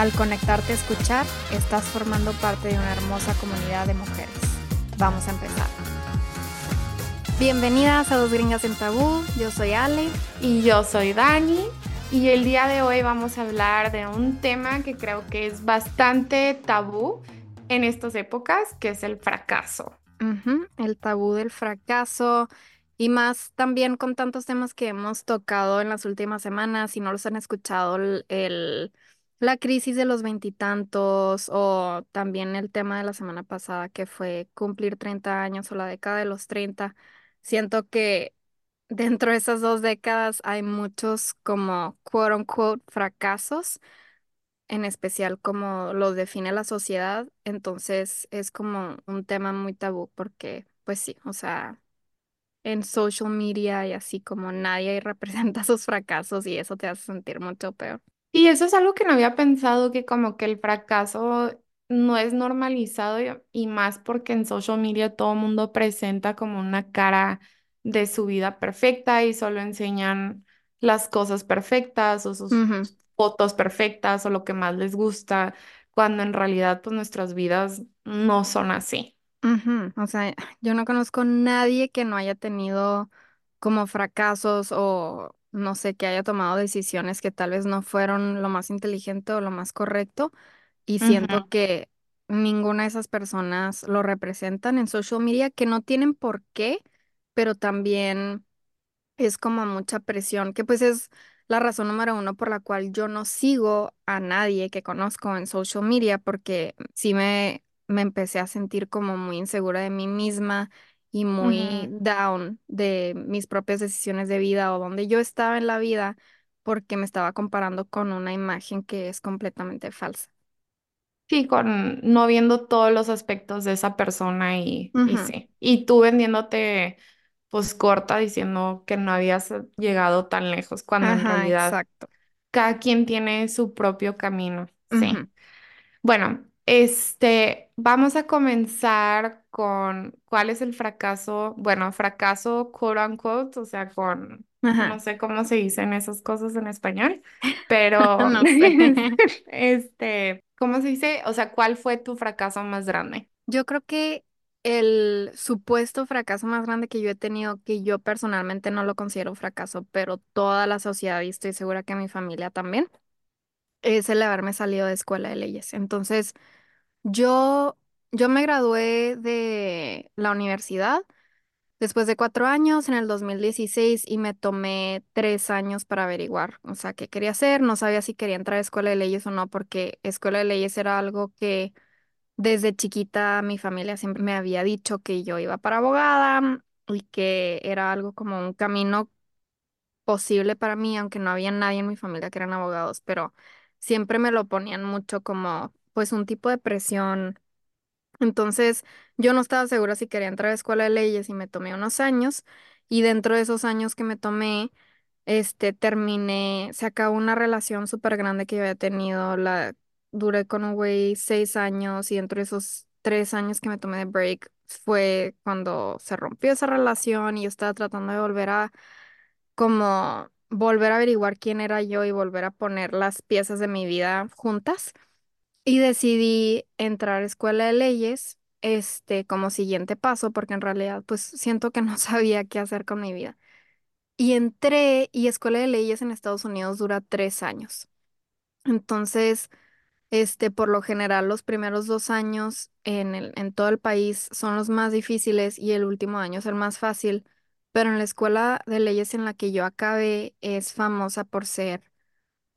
Al conectarte a escuchar, estás formando parte de una hermosa comunidad de mujeres. Vamos a empezar. Bienvenidas a Dos Gringas en Tabú. Yo soy Ale. Y yo soy Dani. Y el día de hoy vamos a hablar de un tema que creo que es bastante tabú en estas épocas, que es el fracaso. El tabú del fracaso. Y más también con tantos temas que hemos tocado en las últimas semanas, si no los han escuchado, el la crisis de los veintitantos o también el tema de la semana pasada que fue cumplir 30 años o la década de los 30. Siento que dentro de esas dos décadas hay muchos como quote unquote fracasos, en especial como los define la sociedad. Entonces es como un tema muy tabú porque pues sí, o sea, en social media y así como nadie representa sus fracasos y eso te hace sentir mucho peor. Y eso es algo que no había pensado, que como que el fracaso no es normalizado y, más porque en social media todo el mundo presenta como una cara de su vida perfecta y solo enseñan las cosas perfectas o sus fotos perfectas o lo que más les gusta, cuando en realidad pues nuestras vidas no son así. O sea, yo no conozco nadie que no haya tenido como fracasos o no sé, que haya tomado decisiones que tal vez no fueron lo más inteligente o lo más correcto. Y siento que ninguna de esas personas lo representan en social media, que no tienen por qué, pero también es como mucha presión, que pues es la razón número uno por la cual yo no sigo a nadie que conozco en social media, porque sí me, me empecé a sentir como muy insegura de mí misma y muy down de mis propias decisiones de vida o donde yo estaba en la vida porque me estaba comparando con una imagen que es completamente falsa. Sí, con no viendo todos los aspectos de esa persona y, y sí. Y tú vendiéndote pues corta diciendo que no habías llegado tan lejos cuando en realidad exacto. cada quien tiene su propio camino. Sí. Bueno, este, vamos a comenzar con cuál es el fracaso, bueno, fracaso quote unquote, o sea, con, no sé cómo se dicen esas cosas en español, pero, no sé. este, ¿cómo se dice? O sea, ¿cuál fue tu fracaso más grande? Yo creo que el supuesto fracaso más grande que yo he tenido, que yo personalmente no lo considero fracaso, pero toda la sociedad y estoy segura que mi familia también, es el haberme salido de escuela de leyes. Entonces, yo, yo me gradué de la universidad después de cuatro años en el 2016 y me tomé tres años para averiguar, o sea, qué quería hacer. No sabía si quería entrar a escuela de leyes o no, porque escuela de leyes era algo que desde chiquita mi familia siempre me había dicho que yo iba para abogada y que era algo como un camino posible para mí, aunque no había nadie en mi familia que eran abogados, pero siempre me lo ponían mucho como pues un tipo de presión. Entonces yo no estaba segura si quería entrar a escuela de leyes y me tomé unos años y dentro de esos años que me tomé, este, terminé, se acabó una relación súper grande que yo había tenido, la duré con un güey seis años y dentro de esos tres años que me tomé de break fue cuando se rompió esa relación y yo estaba tratando de volver a como volver a averiguar quién era yo y volver a poner las piezas de mi vida juntas. Y decidí entrar a escuela de leyes, este, como siguiente paso, porque en realidad, pues siento que no sabía qué hacer con mi vida. Y entré, y escuela de leyes en Estados Unidos dura tres años. Entonces, este, por lo general, los primeros dos años en el, en todo el país son los más difíciles y el último año es el más fácil. Pero en la escuela de leyes en la que yo acabé es famosa por ser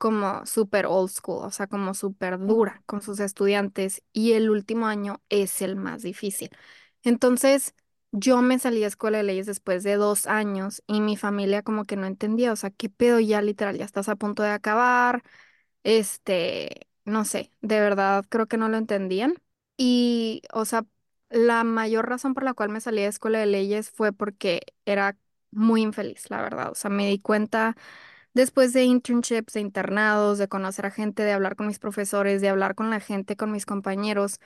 como súper old school, o sea, como súper dura con sus estudiantes y el último año es el más difícil. Entonces, yo me salí a escuela de leyes después de dos años y mi familia como que no entendía, o sea, ¿qué pedo ya literal? Ya estás a punto de acabar, este, no sé, de verdad creo que no lo entendían. Y, o sea, la mayor razón por la cual me salí de escuela de leyes fue porque era muy infeliz, la verdad. O sea, me di cuenta después de internships, de internados, de conocer a gente, de hablar con mis profesores, de hablar con la gente, con mis compañeros,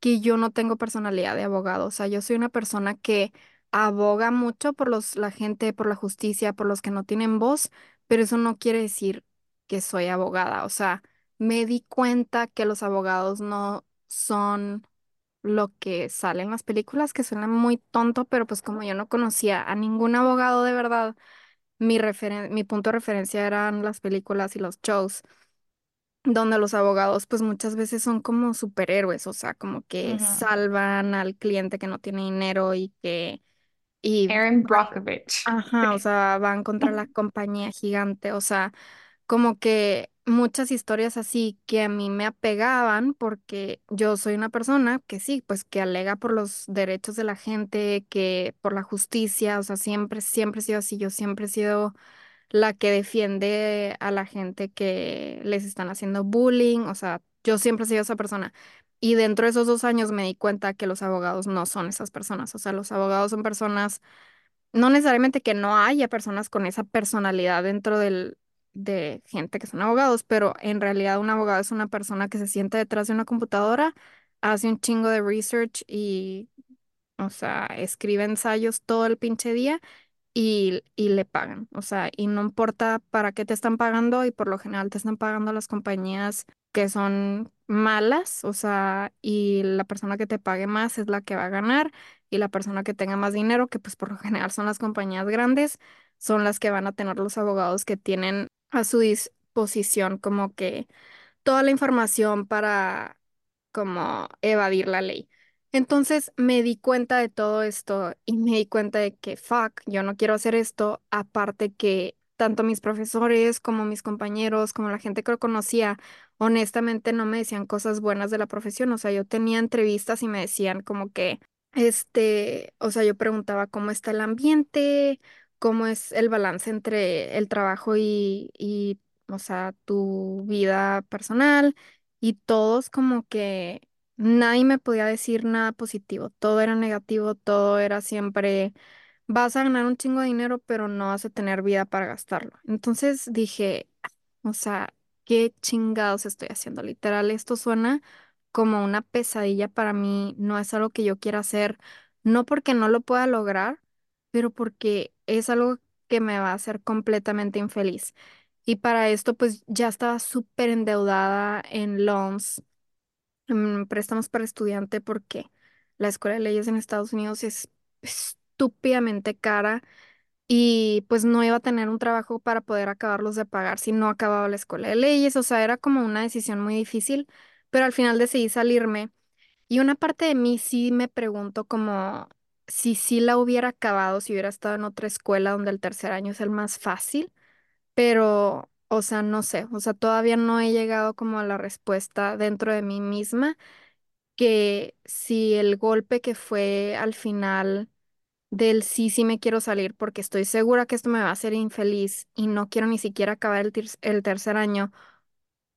que yo no tengo personalidad de abogado. O sea, yo soy una persona que aboga mucho por los, la gente, por la justicia, por los que no tienen voz, pero eso no quiere decir que soy abogada. O sea, me di cuenta que los abogados no son lo que sale en las películas, que suena muy tonto, pero pues como yo no conocía a ningún abogado de verdad, mi referen- mi punto de referencia eran las películas y los shows, donde los abogados pues muchas veces son como superhéroes, o sea, como que Ujú. salvan al cliente que no tiene dinero y que, y, Erin Brockovich. ajá, o sea, van contra la compañía gigante, o sea como que muchas historias así que a mí me apegaban porque yo soy una persona que sí, pues que alega por los derechos de la gente, que por la justicia, o sea, siempre, siempre he sido así, yo siempre he sido la que defiende a la gente que les están haciendo bullying, o sea, yo siempre he sido esa persona. Y dentro de esos dos años me di cuenta que los abogados no son esas personas, o sea, los abogados son personas no necesariamente que no haya personas con esa personalidad dentro del, de gente que son abogados, pero en realidad un abogado es una persona que se sienta detrás de una computadora, hace un chingo de research y, o sea, escribe ensayos todo el pinche día y, y le pagan. O sea, y no importa para qué te están pagando y por lo general te están pagando las compañías que son malas, o sea, y la persona que te pague más es la que va a ganar y la persona que tenga más dinero, que pues por lo general son las compañías grandes, son las que van a tener los abogados que tienen a su disposición como que toda la información para como evadir la ley. Entonces me di cuenta de todo esto y me di cuenta de que, fuck, yo no quiero hacer esto, aparte que tanto mis profesores como mis compañeros, como la gente que lo conocía, honestamente no me decían cosas buenas de la profesión, o sea, yo tenía entrevistas y me decían como que, este, o sea, yo preguntaba cómo está el ambiente, cómo es el balance entre el trabajo y, o sea, tu vida personal y todos como que nadie me podía decir nada positivo, todo era negativo, todo era siempre, vas a ganar un chingo de dinero, pero no vas a tener vida para gastarlo. Entonces dije, o sea, ¿qué chingados estoy haciendo? Literal, esto suena como una pesadilla para mí, no es algo que yo quiera hacer, no porque no lo pueda lograr, pero porque es algo que me va a hacer completamente infeliz. Y para esto, pues ya estaba súper endeudada en loans, préstamos para estudiante, porque la escuela de leyes en Estados Unidos es estúpidamente cara y pues no iba a tener un trabajo para poder acabarlos de pagar si no acababa la escuela de leyes. O sea, era como una decisión muy difícil, pero al final decidí salirme. Y una parte de mí sí me pregunto como si sí la hubiera acabado, si hubiera estado en otra escuela donde el tercer año es el más fácil pero, o sea, no sé, o sea, todavía no he llegado como a la respuesta dentro de mí misma que si el golpe que fue al final del sí, sí me quiero salir porque estoy segura que esto me va a hacer infeliz y no quiero ni siquiera acabar el, tir- el tercer año.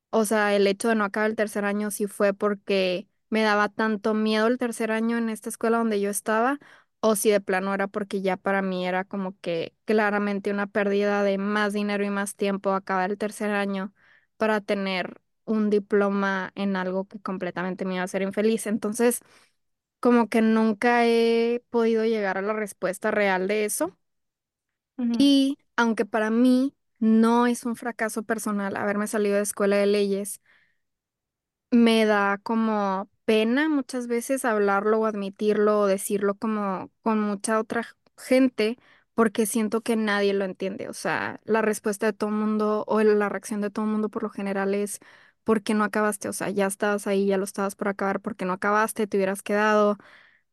O sea, el hecho de no acabar el tercer año sí fue porque me daba tanto miedo el tercer año en esta escuela donde yo estaba, o si de plano era porque ya para mí era como que claramente una pérdida de más dinero y más tiempo acabar el tercer año para tener un diploma en algo que completamente me iba a hacer infeliz. Entonces, como que nunca he podido llegar a la respuesta real de eso. Y aunque para mí no es un fracaso personal haberme salido de escuela de leyes, me da como pena muchas veces hablarlo o admitirlo o decirlo como con mucha otra gente porque siento que nadie lo entiende. O sea, la respuesta de todo el mundo o la reacción de todo el mundo por lo general es ¿por qué no acabaste? O sea, ya estabas ahí, ya lo estabas por acabar, ¿por qué no acabaste? Te hubieras quedado.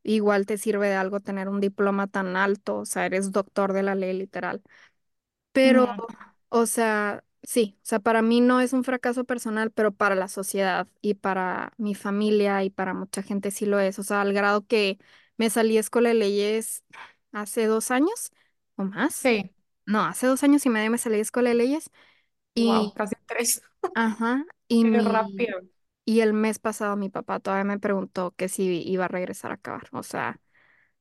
Igual te sirve de algo tener un diploma tan alto, o sea, eres doctor de la ley literal. Pero, o sea, sí, o sea, para mí no es un fracaso personal, pero para la sociedad y para mi familia y para mucha gente sí lo es. O sea, al grado que me salí de escuela de leyes hace dos años o más. Sí, No, hace dos años y medio me salí de escuela de leyes wow, y, casi tres. ajá, y Qué mi, rápido. y el mes pasado mi papá todavía me preguntó que si iba a regresar a acabar. O sea,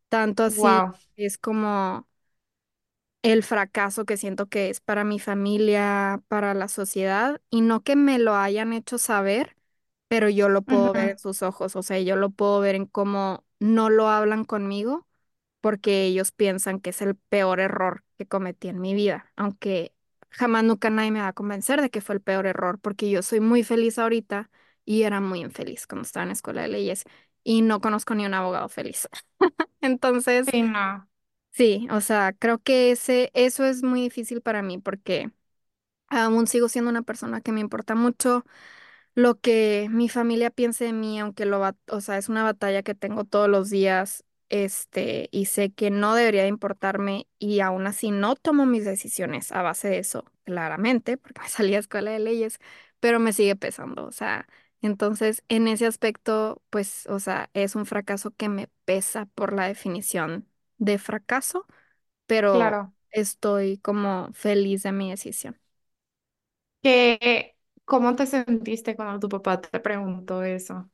tanto así Wow. es como el fracaso que siento que es para mi familia, para la sociedad, y no que me lo hayan hecho saber, pero yo lo puedo ver en sus ojos, o sea, yo lo puedo ver en cómo no lo hablan conmigo porque ellos piensan que es el peor error que cometí en mi vida, aunque jamás nunca nadie me va a convencer de que fue el peor error, porque yo soy muy feliz ahorita y era muy infeliz cuando estaba en la escuela de leyes y no conozco ni un abogado feliz. Entonces, Sí, no. Sí, o sea, creo que ese, eso es muy difícil para mí porque aún sigo siendo una persona que me importa mucho lo que mi familia piense de mí, aunque lo va, o sea, es una batalla que tengo todos los días, este, y sé que no debería de importarme y aún así no tomo mis decisiones a base de eso, claramente, porque salí a escuela de leyes, pero me sigue pesando, o sea, entonces en ese aspecto, pues, o sea, es un fracaso que me pesa por la definición de fracaso, pero Claro. estoy como feliz de mi decisión. ¿Qué, cómo te sentiste cuando tu papá te preguntó eso?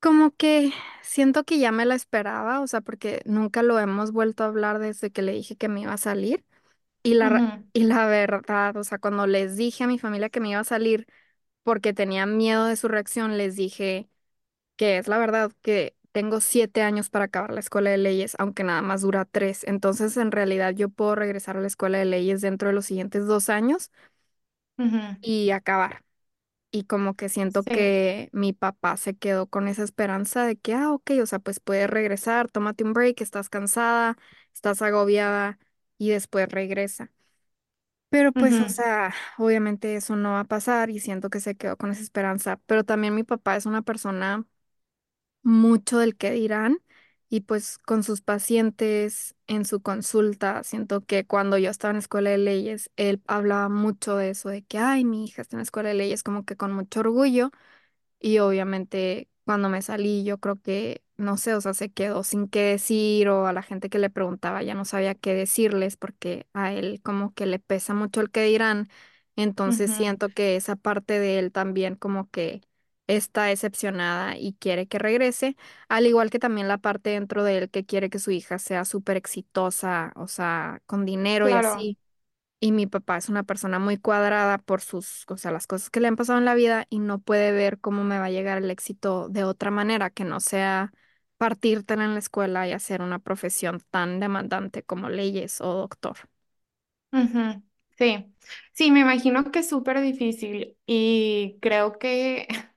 Como que siento que ya me la esperaba, o sea, porque nunca lo hemos vuelto a hablar desde que le dije que me iba a salir. Y la, ra- Ujú, y la verdad, o sea, cuando les dije a mi familia que me iba a salir porque tenía miedo de su reacción, les dije que es la verdad que tengo siete años para acabar la escuela de leyes, aunque nada más dura tres. Entonces, en realidad, yo puedo regresar a la escuela de leyes dentro de los siguientes dos años y acabar. Y como que siento Sí. que mi papá se quedó con esa esperanza de que, ah, ok, o sea, pues puedes regresar, tómate un break, estás cansada, estás agobiada y después regresa. Pero pues, o sea, obviamente eso no va a pasar y siento que se quedó con esa esperanza. Pero también mi papá es una persona mucho del que dirán y pues con sus pacientes en su consulta, siento que cuando yo estaba en la escuela de leyes, él hablaba mucho de eso, de que, ay, mi hija está en la escuela de leyes, como que con mucho orgullo. Y obviamente cuando me salí, yo creo que, no sé, o sea, se quedó sin qué decir o a la gente que le preguntaba ya no sabía qué decirles porque a él como que le pesa mucho el que dirán. Entonces ujú. siento que esa parte de él también como que está decepcionada y quiere que regrese, al igual que también la parte dentro de él que quiere que su hija sea súper exitosa, o sea, con dinero y Claro. así. Y mi papá es una persona muy cuadrada por sus, o sea, las cosas que le han pasado en la vida y no puede ver cómo me va a llegar el éxito de otra manera que no sea partírtela en la escuela y hacer una profesión tan demandante como leyes o doctor. Ujú, Sí, sí, me imagino que es súper difícil y creo que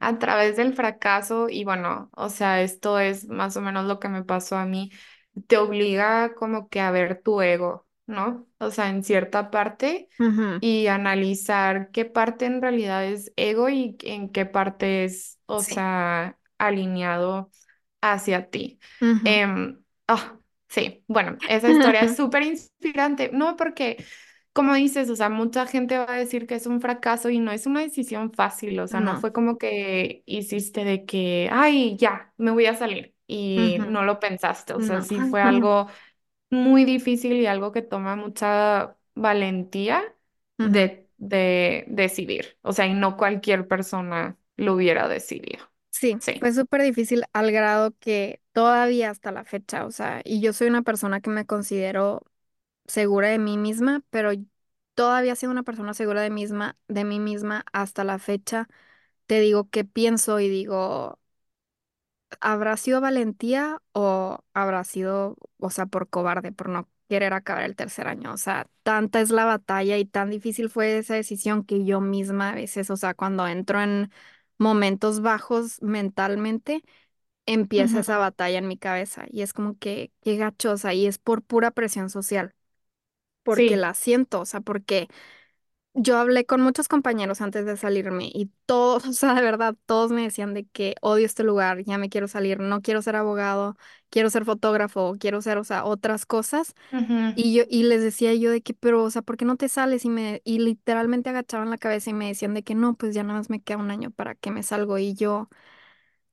a través del fracaso, y bueno, o sea, esto es más o menos lo que me pasó a mí, te obliga como que a ver tu ego, ¿no? O sea, en cierta parte y analizar qué parte en realidad es ego y en qué parte es, o Sí. sea, alineado hacia ti. Em, ah, sí, bueno, esa historia es súper inspirante, no porque, como dices, o sea, mucha gente va a decir que es un fracaso y no es una decisión fácil, o sea, no No. fue como que hiciste de que, ay, ya, me voy a salir y no lo pensaste, o sea, No. sí fue algo muy difícil y algo que toma mucha valentía de, de decidir, o sea, y no cualquier persona lo hubiera decidido. Sí, Sí. fue súper difícil al grado que todavía hasta la fecha, o sea, y yo soy una persona que me considero segura de mí misma, pero todavía siendo una persona segura de misma, de mí misma hasta la fecha, te digo qué pienso y digo, ¿habrá sido valentía o habrá sido, o sea, por cobarde, por no querer acabar el tercer año? O sea, tanta es la batalla y tan difícil fue esa decisión que yo misma a veces, o sea, cuando entro en momentos bajos mentalmente, empieza Ujú, esa batalla en mi cabeza y es como que, qué gachosa y es por pura presión social porque Sí. la siento, o sea, porque yo hablé con muchos compañeros antes de salirme y todos, o sea, de verdad, todos me decían de que odio este lugar, ya me quiero salir, no quiero ser abogado, quiero ser fotógrafo, quiero ser, o sea, otras cosas. Ujú, Y yo, y les decía yo de que, pero, o sea, ¿por qué no te sales? Y me, y literalmente agachaban la cabeza y me decían de que no, pues ya nada más me queda un año para que me salgo. Y yo,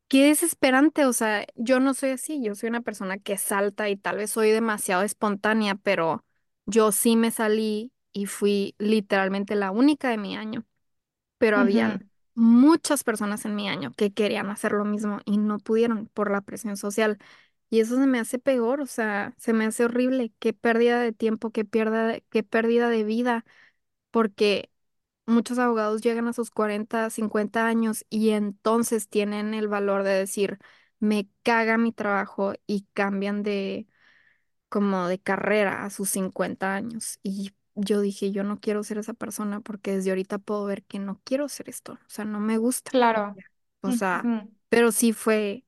qué desesperante, o sea, yo no soy así, yo soy una persona que salta y tal vez soy demasiado espontánea, pero yo sí me salí y fui literalmente la única de mi año, pero habían ujú. muchas personas en mi año que querían hacer lo mismo y no pudieron por la presión social. Y eso se me hace peor, o sea, se me hace horrible. Qué pérdida de tiempo, qué pierda, qué pérdida de vida, porque muchos abogados llegan a sus 40 50 años y entonces tienen el valor de decir, me caga mi trabajo y cambian de como de carrera a sus 50 años. Y yo dije, yo no quiero ser esa persona porque desde ahorita puedo ver que no quiero ser esto, o sea, no me gusta. Claro. O sea, pero sí fue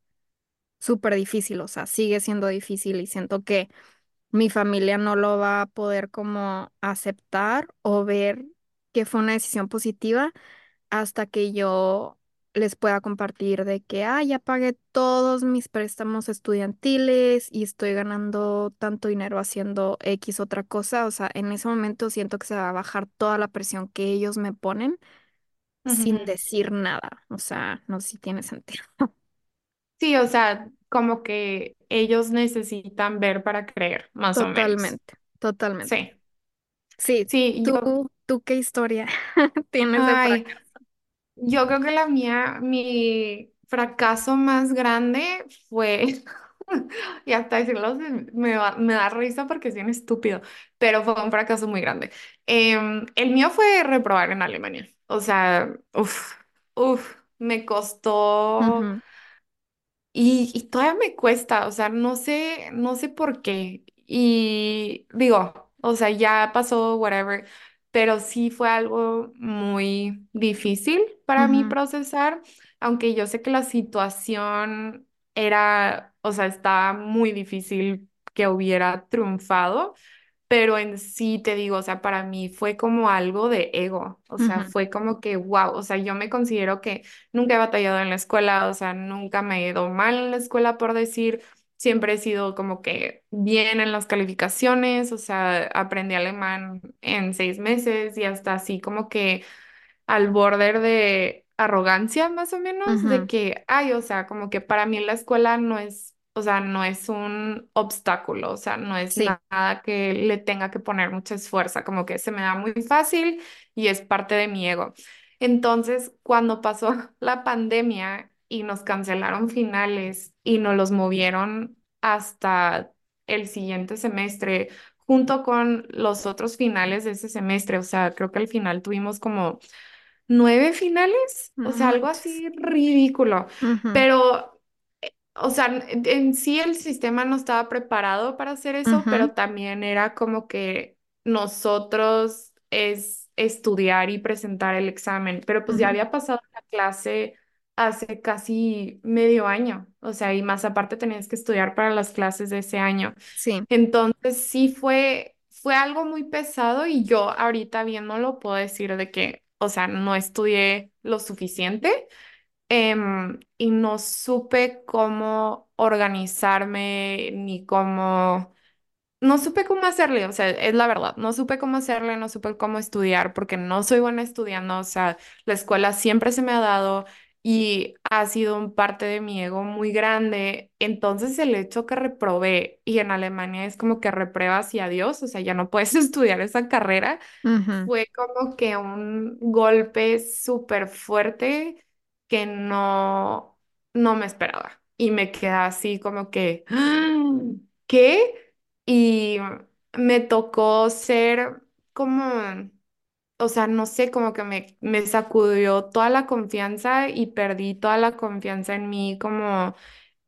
súper difícil, o sea, sigue siendo difícil y siento que mi familia no lo va a poder como aceptar o ver que fue una decisión positiva hasta que yo les pueda compartir de que, ah, ya pagué todos mis préstamos estudiantiles y estoy ganando tanto dinero haciendo X otra cosa. O sea, en ese momento siento que se va a bajar toda la presión que ellos me ponen sin decir nada. O sea, no sé si tiene sentido. Sí, o sea, como que ellos necesitan ver para creer, más o menos. Totalmente, totalmente. Sí, Sí, sí, yo, tú, tú qué historia tienes de ay. Yo creo que la mía, mi fracaso más grande fue, y hasta decirlo se- me, va- me da risa porque es bien estúpido, pero fue un fracaso muy grande. Em, el mío fue reprobar en Alemania. O sea, uff, uff, me costó. Ujú, Y, y todavía me cuesta, o sea, no sé, no sé por qué. Y digo, o sea, ya pasó, whatever, pero sí fue algo muy difícil para mí ujú, procesar, aunque yo sé que la situación era, o sea, estaba muy difícil que hubiera triunfado. Pero en sí te digo, o sea, para mí fue como algo de ego, o sea, fue como que, wow, o sea, yo me considero que nunca he batallado en la escuela, o sea, nunca me he ido mal en la escuela, por decir, siempre he sido como que bien en las calificaciones, o sea, aprendí alemán en seis meses y hasta así como que al borde de arrogancia, más o menos, de que, ay, o sea, como que para mí la escuela no es, o sea, no es un obstáculo, o sea, no es Sí. nada que le tenga que poner mucha esfuerzo, como que se me da muy fácil y es parte de mi ego. Entonces, cuando pasó la pandemia y nos cancelaron finales y nos los movieron hasta el siguiente semestre, junto con los otros finales de ese semestre, o sea, creo que al final tuvimos como nueve finales, o sea, algo así ridículo. Pero, eh, o sea, en en sí el sistema no estaba preparado para hacer eso, pero también era como que nosotros es estudiar y presentar el examen, pero pues ya había pasado la clase hace casi medio año, o sea, y más aparte tenías que estudiar para las clases de ese año. Sí. Entonces sí fue, fue algo muy pesado y yo ahorita viéndolo puedo decir de que, o sea, no estudié lo suficiente em, y no supe cómo organizarme ni cómo no supe cómo hacerle, o sea, es la verdad, no supe cómo hacerle, no supe cómo estudiar porque no soy buena estudiando, o sea, la escuela siempre se me ha dado y ha sido un parte de mi ego muy grande. Entonces el hecho que reprobé y en Alemania es como que repruebas y adiós, o sea, ya no puedes estudiar esa carrera, fue como que un golpe súper fuerte que no, no me esperaba. Y me quedé así como que, "Ah, ¿qué? Y me tocó ser como, o sea, no sé, como que me, me sacudió toda la confianza y perdí toda la confianza en mí como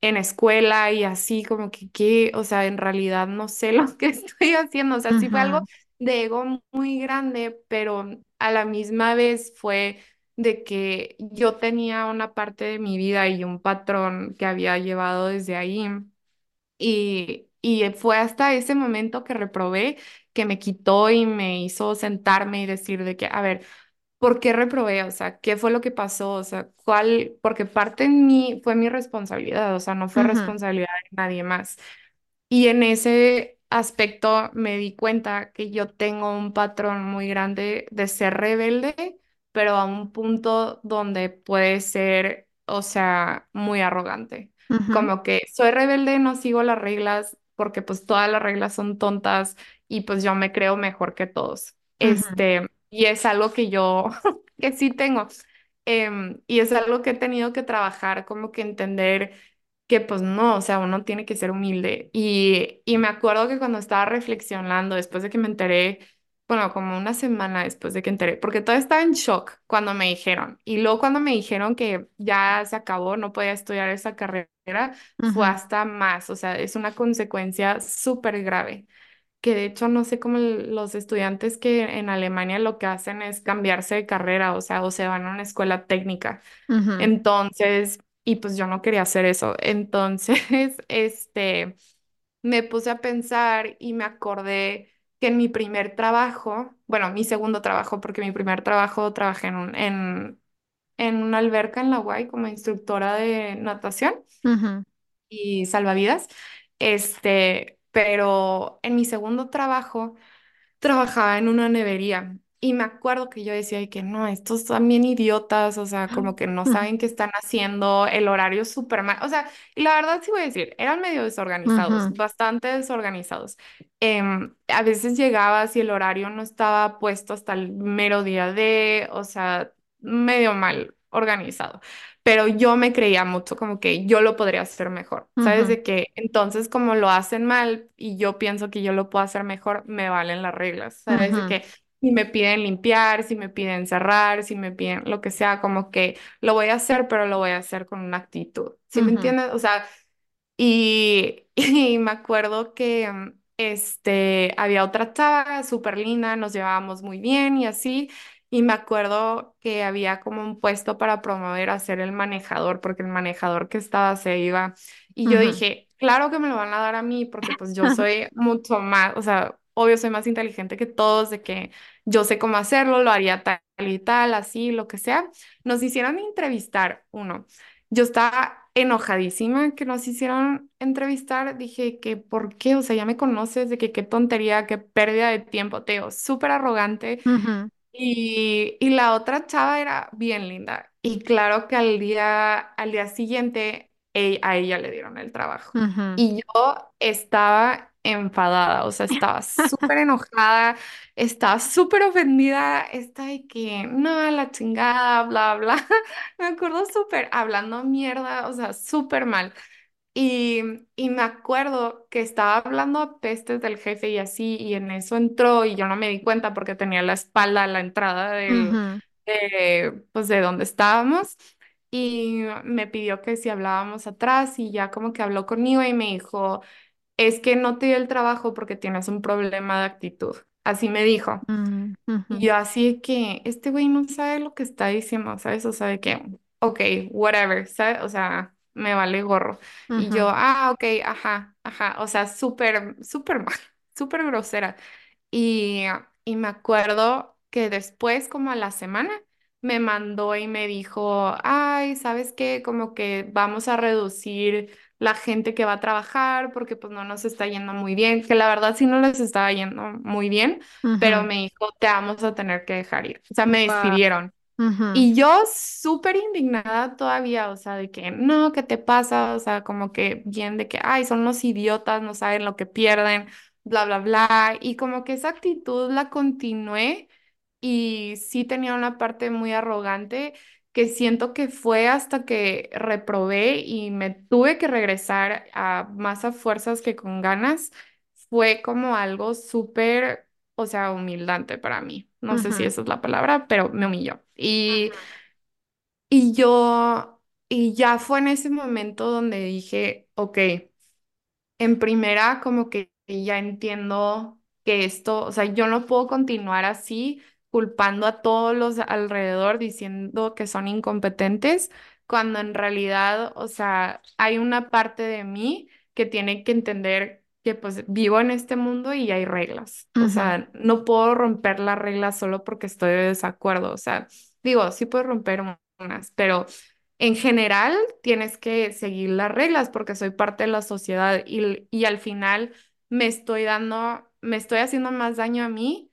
en escuela y así como que, ¿qué? O sea, en realidad no sé lo que estoy haciendo. O sea, sí fue algo de ego muy grande, pero a la misma vez fue de que yo tenía una parte de mi vida y un patrón que había llevado desde ahí. Y, y fue hasta ese momento que reprobé que me quitó y me hizo sentarme y decir de que, a ver, ¿por qué reprobé? O sea, ¿qué fue lo que pasó? O sea, ¿cuál? Porque parte en mí fue mi responsabilidad, o sea, no fue responsabilidad de nadie más. Y en ese aspecto me di cuenta que yo tengo un patrón muy grande de ser rebelde, pero a un punto donde puede ser, o sea, muy arrogante. Como que soy rebelde, no sigo las reglas porque pues todas las reglas son tontas y pues yo me creo mejor que todos. Este, y es algo que yo, que sí tengo. Em, y es algo que he tenido que trabajar, como que entender que pues no, o sea, uno tiene que ser humilde. Y, y me acuerdo que cuando estaba reflexionando, después de que me enteré, bueno, como una semana después de que enteré, porque todo estaba en shock cuando me dijeron. Y luego cuando me dijeron que ya se acabó, no podía estudiar esa carrera, fue Ujú, hasta más, o sea, es una consecuencia súper grave que de hecho no sé cómo los estudiantes que en Alemania lo que hacen es cambiarse de carrera, o sea, o se van a una escuela técnica. Entonces, y pues yo no quería hacer eso. Entonces, este, me puse a pensar y me acordé que en mi primer trabajo, bueno, mi segundo trabajo, porque mi primer trabajo trabajé en un, en, en una alberca en la UAI como instructora de natación ujú, y salvavidas. Este, pero en mi segundo trabajo trabajaba en una nevería y me acuerdo que yo decía de que no, estos bien idiotas, o sea, como que no saben qué están haciendo, el horario es súper mal, o sea, y la verdad sí voy a decir, eran medio desorganizados, ujú, bastante desorganizados. Em, a veces llegabas y el horario no estaba puesto hasta el mero día de, o sea, medio mal organizado. Pero yo me creía mucho como que yo lo podría hacer mejor, ¿sabes? De que entonces como lo hacen mal y yo pienso que yo lo puedo hacer mejor, me valen las reglas, ¿sabes? De que si me piden limpiar, si me piden cerrar, si me piden lo que sea, como que lo voy a hacer, pero lo voy a hacer con una actitud, ¿sí me entiendes? O sea, y, y me acuerdo que este, había otra chava súper linda, nos llevábamos muy bien y así. Y me acuerdo que había como un puesto para promover a ser el manejador, porque el manejador que estaba se iba. Y yo dije, claro que me lo van a dar a mí, porque pues yo soy mucho más, o sea, obvio soy más inteligente que todos, de que yo sé cómo hacerlo, lo haría tal y tal, así, lo que sea. Nos hicieron entrevistar uno. Yo estaba enojadísima que nos hicieron entrevistar. Dije que, ¿por qué? O sea, ya me conoces, de que qué tontería, qué pérdida de tiempo. Te digo, súper arrogante. ujú, Y, y la otra chava era bien linda. Y claro que al día, al día siguiente e- a ella le dieron el trabajo. ujú, Y yo estaba enfadada, o sea, estaba súper enojada, estaba súper ofendida, estaba de que, no, la chingada, bla, bla. Me acuerdo súper hablando mierda, o sea, súper mal. Y, y me acuerdo que estaba hablando a pestes del jefe y así, y en eso entró y yo no me di cuenta porque tenía la espalda a la entrada del, ujú, de, pues de donde estábamos. Y me pidió que si hablábamos atrás y ya como que habló conmigo y me dijo, es que no te dio el trabajo porque tienes un problema de actitud. Así me dijo. ujú, Y ujú, yo así que este güey no sabe lo que está diciendo, ¿sabes? O sea, de que, ok, whatever, ¿sabes? O sea, me vale gorro. Y yo, ah, ok, ajá, ajá, o sea, súper, súper mal, súper grosera. Y, y me acuerdo que después, como a la semana, me mandó y me dijo, ay, ¿sabes qué? Como que vamos a reducir la gente que va a trabajar porque pues no nos está yendo muy bien, que la verdad sí no les estaba yendo muy bien pero me dijo, te vamos a tener que dejar ir. O sea, me despidieron. Y yo súper indignada todavía, o sea, de que no, ¿qué te pasa? O sea, como que bien de que, ay, son los idiotas, no saben lo que pierden, bla, bla, bla. Y como que esa actitud la continué y sí tenía una parte muy arrogante que siento que fue hasta que reprobé y me tuve que regresar a más a fuerzas que con ganas. Fue como algo súper, o sea, humildante para mí. No sé si esa es la palabra, pero me humilló. Y, y yo, y ya fue en ese momento donde dije, ok. En primera, como que ya entiendo que esto, o sea, yo no puedo continuar así culpando a todos los alrededor diciendo que son incompetentes, cuando en realidad, o sea, hay una parte de mí que tiene que entender que pues vivo en este mundo y hay reglas. O sea, no puedo romper las reglas solo porque estoy de desacuerdo. O sea, digo, sí puedo romper unas, pero en general, tienes que seguir las reglas porque soy parte de la sociedad y, y al final me estoy dando, me estoy haciendo más daño a mí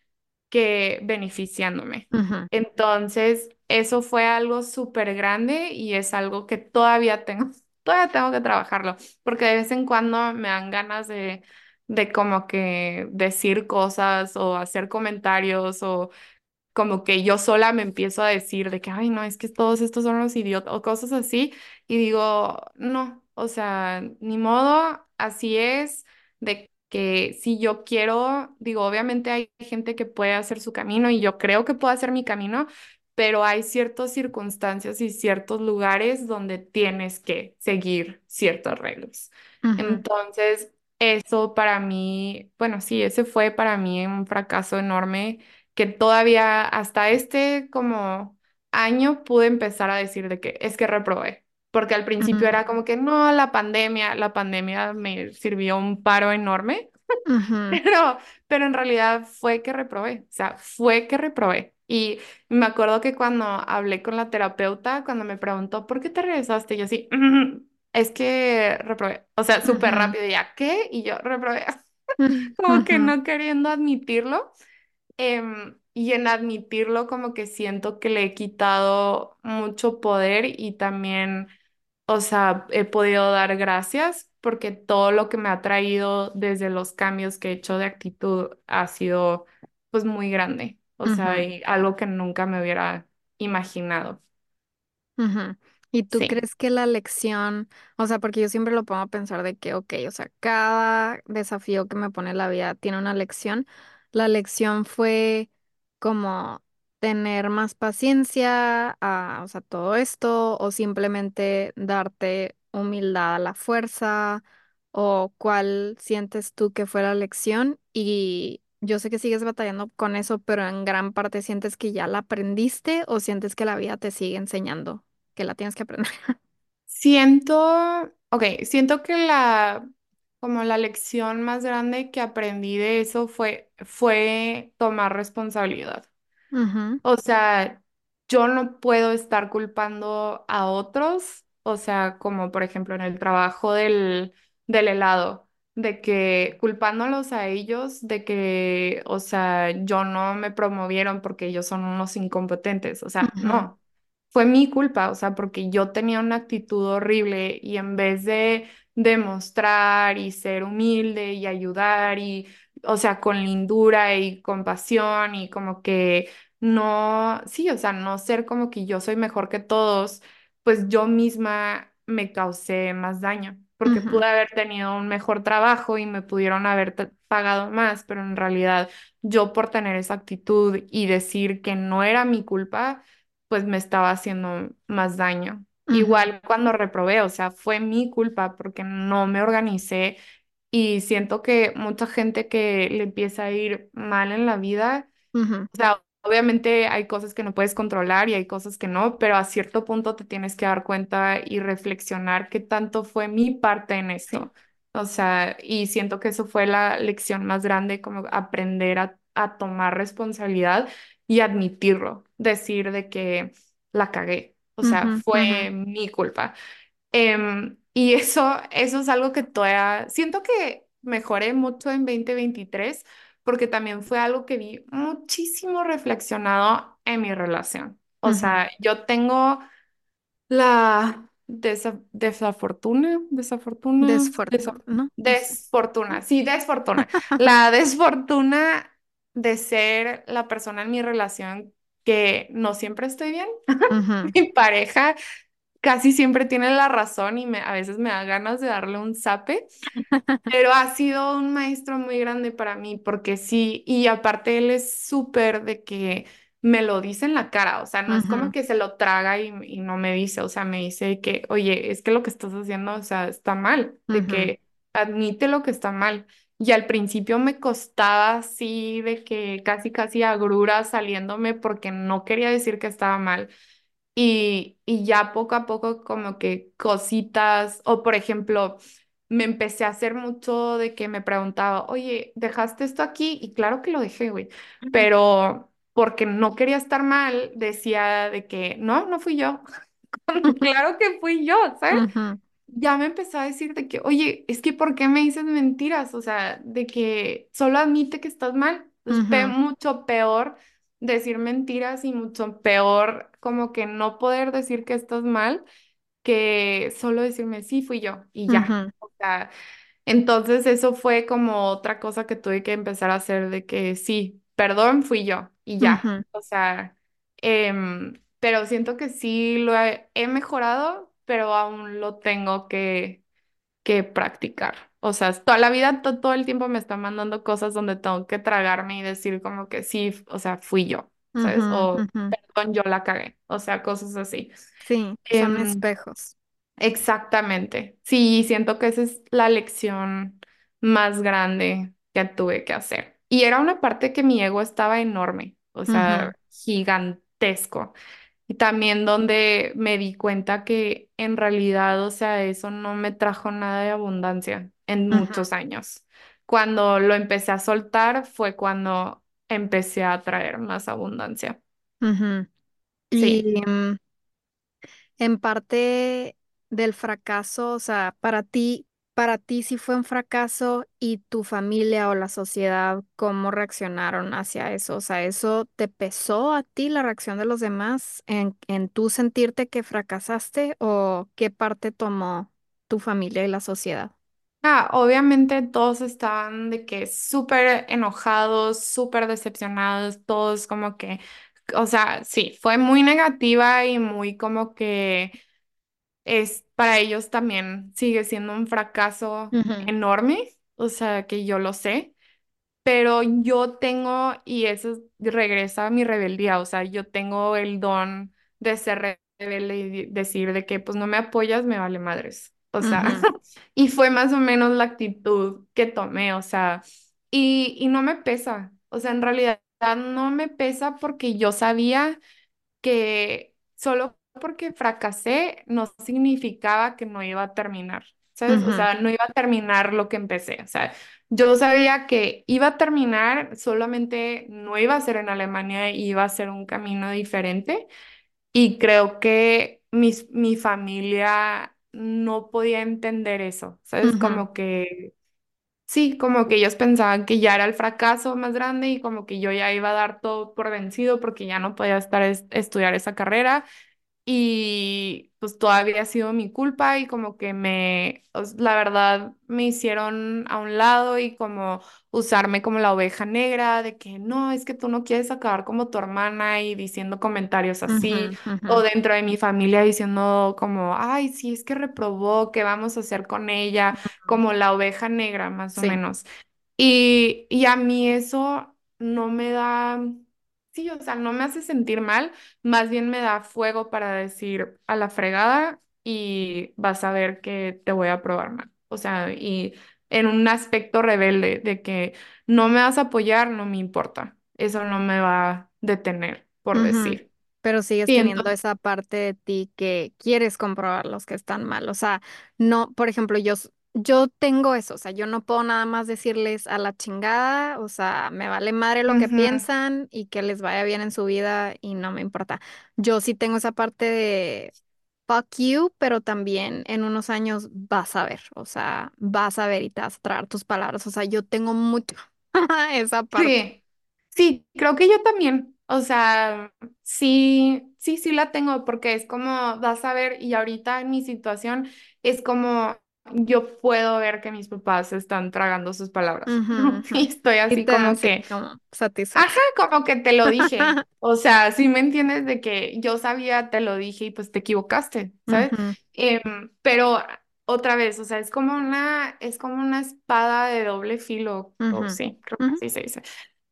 que beneficiándome. Entonces, eso fue algo súper grande y es algo que todavía tengo, todavía tengo que trabajarlo, porque de vez en cuando me dan ganas de, de como que decir cosas o hacer comentarios o como que yo sola me empiezo a decir de que, ay, no, es que todos estos son los idiotas o cosas así, y digo, no, o sea, ni modo, así es, de que si yo quiero, digo, obviamente hay gente que puede hacer su camino y yo creo que puedo hacer mi camino, pero hay ciertas circunstancias y ciertos lugares donde tienes que seguir ciertas reglas. Entonces, eso para mí, bueno, sí, ese fue para mí un fracaso enorme que todavía hasta este como año pude empezar a decir de que es que reprobé, porque al principio era como que no, la pandemia, la pandemia me sirvió un paro enorme, pero, pero en realidad fue que reprobé, o sea, fue que reprobé. Y me acuerdo que cuando hablé con la terapeuta, cuando me preguntó, ¿por qué te regresaste? Yo así, "Mm, es que reprobé, o sea, súper rápido, ya, ¿qué? Y yo reprobé, como que no queriendo admitirlo. Em, y en admitirlo como que siento que le he quitado mucho poder y también, o sea, he podido dar gracias porque todo lo que me ha traído desde los cambios que he hecho de actitud ha sido pues muy grande, o sea, y algo que nunca me hubiera imaginado. ¿Y tú Sí. crees que la lección, o sea, porque yo siempre lo pongo a pensar de que, ok, o sea, cada desafío que me pone la vida tiene una lección, la lección fue como tener más paciencia a, o sea, todo esto, o simplemente darte humildad a la fuerza, o cuál sientes tú que fue la lección? Y yo sé que sigues batallando con eso, pero en gran parte sientes que ya la aprendiste o sientes que la vida te sigue enseñando que la tienes que aprender. Siento, ok, siento que la, como la lección más grande que aprendí de eso fue, fue tomar responsabilidad. Ujú, O sea, yo no puedo estar culpando a otros, o sea, como por ejemplo en el trabajo del, del helado, de que culpándolos a ellos, de que, o sea, yo no me promovieron porque ellos son unos incompetentes, o sea, no, fue mi culpa, o sea, porque yo tenía una actitud horrible y en vez de demostrar y ser humilde y ayudar y, o sea, con lindura y compasión y como que no, sí, o sea, no ser como que yo soy mejor que todos, pues yo misma me causé más daño, porque pude haber tenido un mejor trabajo y me pudieron haber pagado más, pero en realidad yo por tener esa actitud y decir que no era mi culpa, pues me estaba haciendo más daño. Igual cuando reprobé, o sea, fue mi culpa porque no me organicé y siento que mucha gente que le empieza a ir mal en la vida, o sea, obviamente hay cosas que no puedes controlar y hay cosas que no, pero a cierto punto te tienes que dar cuenta y reflexionar qué tanto fue mi parte en Sí. esto. O sea, y siento que eso fue la lección más grande, como aprender a, a tomar responsabilidad y admitirlo, decir de que la cagué. O sea, fue mi culpa. Em, y eso, eso es algo que todavía siento que mejoré mucho en 2023 porque también fue algo que vi muchísimo reflexionado en mi relación. O sea, yo tengo la desa- desafortuna, desafortuna, desa- Desfortuna, ¿no? Desfortuna, sí, desfortuna. La desfortuna de ser la persona en mi relación que no siempre estoy bien. Mi pareja casi siempre tiene la razón y me, a veces me da ganas de darle un zape, pero ha sido un maestro muy grande para mí porque sí, y aparte él es súper de que me lo dice en la cara, o sea, no es como que se lo traga y, y no me dice, o sea, me dice que, oye, es que lo que estás haciendo, o sea, está mal, de que admite lo que está mal. Y al principio me costaba así de que casi, casi agrura saliéndome porque no quería decir que estaba mal. Y, y ya poco a poco como que cositas, o por ejemplo, me empecé a hacer mucho de que me preguntaba, oye, ¿dejaste esto aquí? Y claro que lo dejé, güey, pero porque no quería estar mal, decía de que no, no fui yo, claro que fui yo, ¿sabes? ya me empezó a decir de que, oye, es que ¿por qué me dices mentiras? O sea, de que solo admite que estás mal. Es pe- ujú, mucho peor decir mentiras y mucho peor como que no poder decir que estás mal que solo decirme sí, fui yo y ya. O sea, entonces eso fue como otra cosa que tuve que empezar a hacer de que sí, perdón, fui yo. y ya. O sea, em, pero siento que sí lo he, he mejorado, pero aún lo tengo que, que practicar. O sea, toda la vida, to- todo el tiempo me está mandando cosas donde tengo que tragarme y decir como que sí, o sea, fui yo, ¿sabes? O perdón, yo la cagué. O sea, cosas así. Sí, son Em, espejos. exactamente. Sí, siento que esa es la lección más grande que tuve que hacer. Y era una parte que mi ego estaba enorme, o sea, gigantesco. Y también donde me di cuenta que en realidad, o sea, eso no me trajo nada de abundancia en muchos años. Cuando lo empecé a soltar fue cuando empecé a traer más abundancia. Sí. Y mm, en parte del fracaso, o sea, para ti, para ti sí fue un fracaso y tu familia o la sociedad, ¿cómo reaccionaron hacia eso? O sea, ¿eso te pesó a ti la reacción de los demás en, en tú sentirte que fracasaste o qué parte tomó tu familia y la sociedad? Ah, obviamente todos estaban de que súper enojados, súper decepcionados, todos como que, o sea, sí, fue muy negativa y muy como que es para ellos también sigue siendo un fracaso Ujú, enorme, o sea, que yo lo sé, pero yo tengo, y eso regresa a mi rebeldía, o sea, yo tengo el don de ser re- rebelde y de- decir de que pues no me apoyas, me vale madres, o sea, ujú, y fue más o menos la actitud que tomé, o sea, y, y no me pesa, o sea, en realidad no me pesa porque yo sabía que solo porque fracasé no significaba que no iba a terminar, ¿sabes? O ujú, sea, no iba a terminar lo que empecé, o sea, yo sabía que iba a terminar, solamente no iba a ser en Alemania, iba a ser un camino diferente y creo que mis, mi familia no podía entender eso, ¿sabes? Como que Sí, como que ellos pensaban que ya era el fracaso más grande y como que yo ya iba a dar todo por vencido porque ya no podía estar es- estudiar esa carrera y pues todavía ha sido mi culpa y como que me, la verdad, me hicieron a un lado y como usarme como la oveja negra de que no, es que tú no quieres acabar como tu hermana y diciendo comentarios así, o dentro de mi familia diciendo como, ay, sí, es que reprobó, ¿qué vamos a hacer con ella? Como la oveja negra, más o menos. Y, y a mí eso no me da, sí, o sea, no me hace sentir mal, más bien me da fuego para decir a la fregada y vas a ver que te voy a probar mal. O sea, y en un aspecto rebelde de que no me vas a apoyar, no me importa. Eso no me va a detener, por decir. Pero sigues teniendo esa parte de ti que quieres comprobar los que están mal. O sea, no, por ejemplo, yo, yo tengo eso. O sea, yo no puedo nada más decirles a la chingada. O sea, me vale madre lo que ujú, piensan y que les vaya bien en su vida y no me importa. Yo sí tengo esa parte de fuck you, pero también en unos años vas a ver. O sea, vas a ver y te vas a traer tus palabras. O sea, yo tengo mucho esa parte. sí. Sí, creo que yo también. O sea, sí, sí, sí la tengo porque es como, vas a ver, y ahorita en mi situación es como yo puedo ver que mis papás están tragando sus palabras. Y estoy así como sí, que, como ajá, como que te lo dije. O sea, sí me entiendes de que yo sabía, te lo dije y pues te equivocaste, ¿sabes? Em, pero otra vez, o sea, es como una, es como una espada de doble filo, sí, creo que así se dice.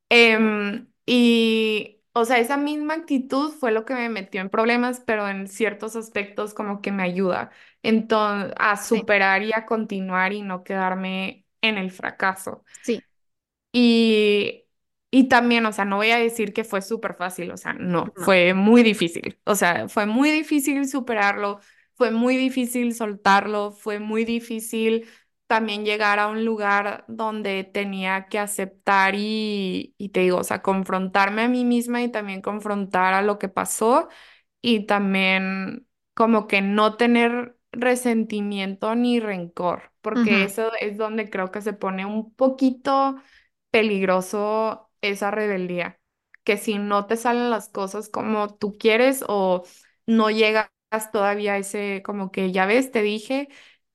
Em, y, o sea, esa misma actitud fue lo que me metió en problemas, pero en ciertos aspectos como que me ayuda entonces, a superar y a continuar y no quedarme en el fracaso. sí, Y, y también, o sea, no voy a decir que fue súper fácil, o sea, no, no. fue muy difícil. O sea, fue muy difícil superarlo, fue muy difícil soltarlo, fue muy difícil también llegar a un lugar donde tenía que aceptar y, y te digo, o sea, confrontarme a mí misma y también confrontar a lo que pasó y también como que no tener resentimiento ni rencor, porque eso es donde creo que se pone un poquito peligroso esa rebeldía, que si no te salen las cosas como tú quieres o no llegas todavía a ese, como que ya ves, te dije,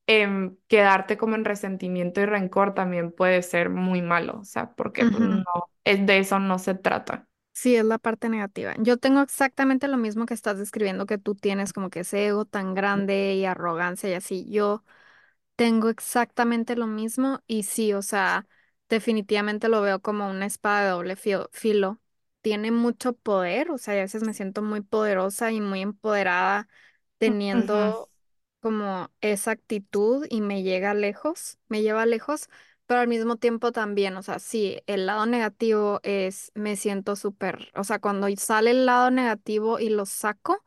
em, quedarte como en resentimiento y rencor también puede ser muy malo, o sea, porque pues no, es de eso no se trata. Sí, es la parte negativa. Yo tengo exactamente lo mismo que estás describiendo, que tú tienes como que ese ego tan grande y arrogancia y así. Yo tengo exactamente lo mismo y sí, o sea, definitivamente lo veo como una espada de doble fio- filo. Tiene mucho poder, o sea, y a veces me siento muy poderosa y muy empoderada Ujú, teniendo como esa actitud y me llega lejos, me lleva lejos, pero al mismo tiempo también, o sea, sí, el lado negativo es, me siento súper, o sea, cuando sale el lado negativo y lo saco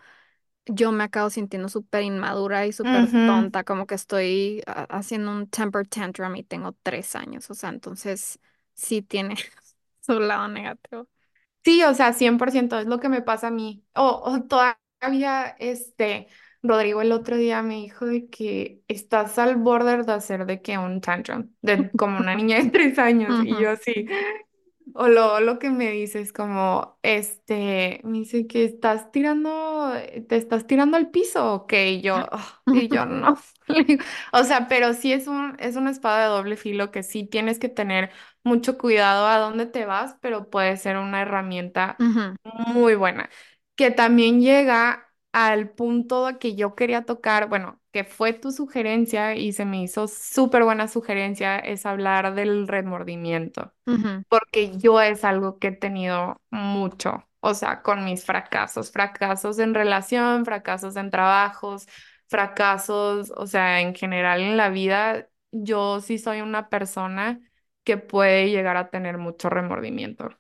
yo me acabo sintiendo súper inmadura y súper ujú. tonta, como que estoy ah, haciendo un temper tantrum y tengo tres años, o sea, entonces sí tiene su lado negativo. Sí, o sea, 100% es lo que me pasa a mí. O, o todavía, este, Rodrigo el otro día me dijo de que estás al borde de hacer de que un tantrum, de como una niña de tres años. Y yo sí. O lo, lo que me dice es como, este, me dice que estás tirando, te estás tirando al piso, ok, y yo, "Ah", y yo no. O sea, pero sí es un, es una espada de doble filo que sí tienes que tener mucho cuidado a dónde te vas, pero puede ser una herramienta muy buena, que también llega al punto de que yo quería tocar, bueno, que fue tu sugerencia y se me hizo súper buena sugerencia, es hablar del remordimiento porque yo es algo que he tenido mucho, o sea, con mis fracasos, fracasos en relación, fracasos en trabajos, fracasos, o sea, en general en la vida, yo sí soy una persona que puede llegar a tener mucho remordimiento.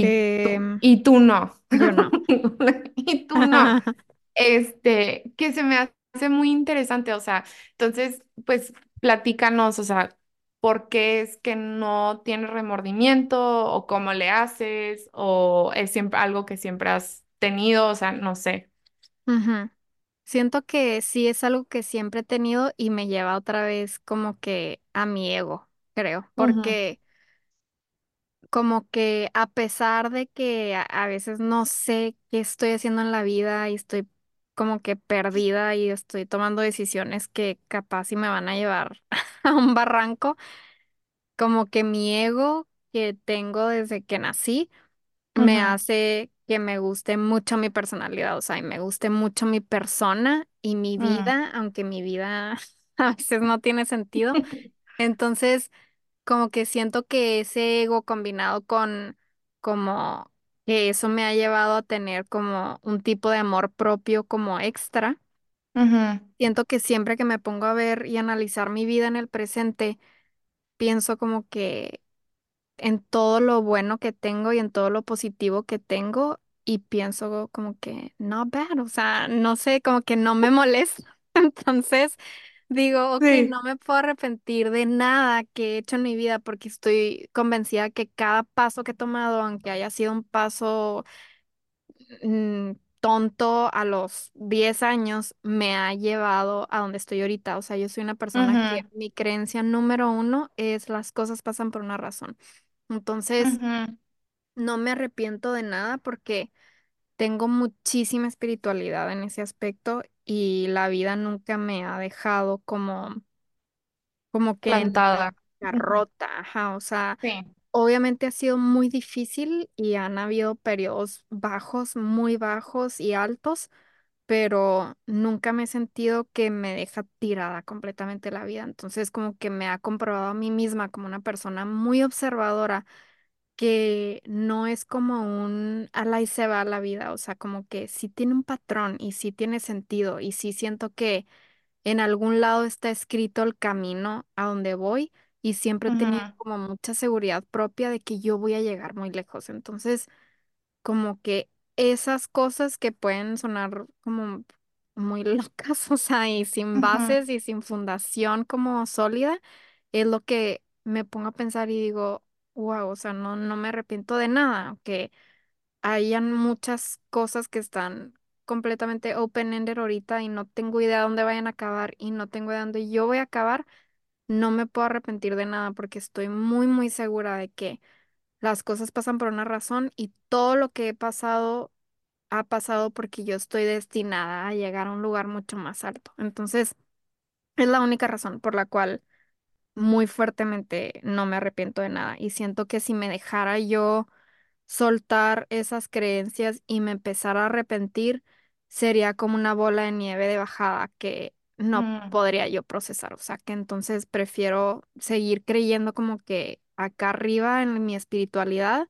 Y tú, Em, y tú no. yo no. Y tú no este, que se me hace muy interesante, o sea, entonces, pues platícanos, o sea, ¿por qué es que no tienes remordimiento o cómo le haces o es siempre algo que siempre has tenido, o sea, no sé. Siento que sí es algo que siempre he tenido y me lleva otra vez como que a mi ego, creo, porque como que a pesar de que a, a veces no sé qué estoy haciendo en la vida y estoy como que perdida y estoy tomando decisiones que capaz y me van a llevar a un barranco, como que mi ego que tengo desde que nací me ujú, hace que me guste mucho mi personalidad, o sea, y me guste mucho mi persona y mi mm, vida, aunque mi vida a veces no tiene sentido. Entonces como que siento que ese ego combinado con como que eso me ha llevado a tener como un tipo de amor propio como extra. ujú, Siento que siempre que me pongo a ver y analizar mi vida en el presente, pienso como que en todo lo bueno que tengo y en todo lo positivo que tengo y pienso como que not bad, o sea, no sé, como que no me molesta. Entonces digo, ok, Sí. no me puedo arrepentir de nada que he hecho en mi vida porque estoy convencida que cada paso que he tomado, aunque haya sido un paso mm, tonto a los 10 años, me ha llevado a donde estoy ahorita. O sea, yo soy una persona que ujú, mi creencia número uno es las cosas pasan por una razón. Entonces, ujú, no me arrepiento de nada porque tengo muchísima espiritualidad en ese aspecto y la vida nunca me ha dejado como, como que en Plantada. Ujú, rota, ajá, o sea, Sí. obviamente ha sido muy difícil y han habido periodos bajos, muy bajos y altos, pero nunca me he sentido que me deja tirada completamente la vida. Entonces, como que me ha comprobado a mí misma como una persona muy observadora que no es como un ala y se va la vida, o sea, como que sí tiene un patrón y sí tiene sentido y sí siento que en algún lado está escrito el camino a donde voy y siempre he tenido ujú, como mucha seguridad propia de que yo voy a llegar muy lejos. Entonces, como que esas cosas que pueden sonar como muy locas, o sea, y sin ujú, bases y sin fundación como sólida, es lo que me pongo a pensar y digo, wow, o sea, no, no me arrepiento de nada, aunque hayan muchas cosas que están completamente open-ended ahorita y no tengo idea dónde vayan a acabar y no tengo idea dónde yo voy a acabar, no me puedo arrepentir de nada porque estoy muy, muy segura de que las cosas pasan por una razón y todo lo que he pasado ha pasado porque yo estoy destinada a llegar a un lugar mucho más alto. Entonces, es la única razón por la cual muy fuertemente no me arrepiento de nada y siento que si me dejara yo soltar esas creencias y me empezara a arrepentir, sería como una bola de nieve de bajada que no Mm, podría yo procesar. O sea, que entonces prefiero seguir creyendo como que acá arriba en mi espiritualidad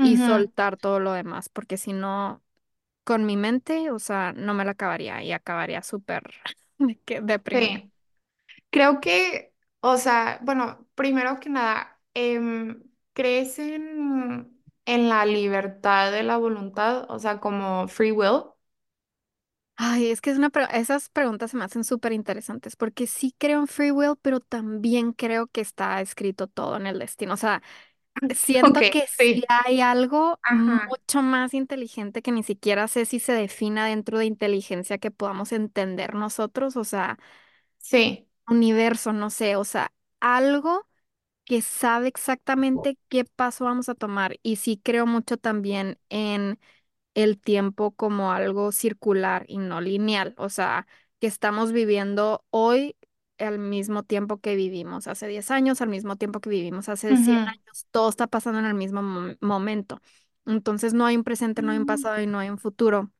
y ujú, soltar todo lo demás, porque si no, con mi mente, o sea, no me la acabaría y acabaría súper de que deprimida. sí. Creo que, o sea, bueno, primero que nada, em, ¿crees en, en la libertad de la voluntad? O sea, como free will. Ay, es que es una pre- esas preguntas se me hacen súper interesantes porque sí creo en free will, pero también creo que está escrito todo en el destino. O sea, Ok, siento que sí sí. hay algo Ajá, mucho más inteligente que ni siquiera sé si se defina dentro de inteligencia que podamos entender nosotros. O sea, sí. Universo, no sé, o sea, algo que sabe exactamente qué paso vamos a tomar. Y sí creo mucho también en el tiempo como algo circular y no lineal, o sea, que estamos viviendo hoy al mismo tiempo que vivimos hace 10 años, al mismo tiempo que vivimos hace 100 Ujú. años, todo está pasando en el mismo mo- momento. Entonces no hay un presente, no hay un Mm. pasado y no hay un futuro.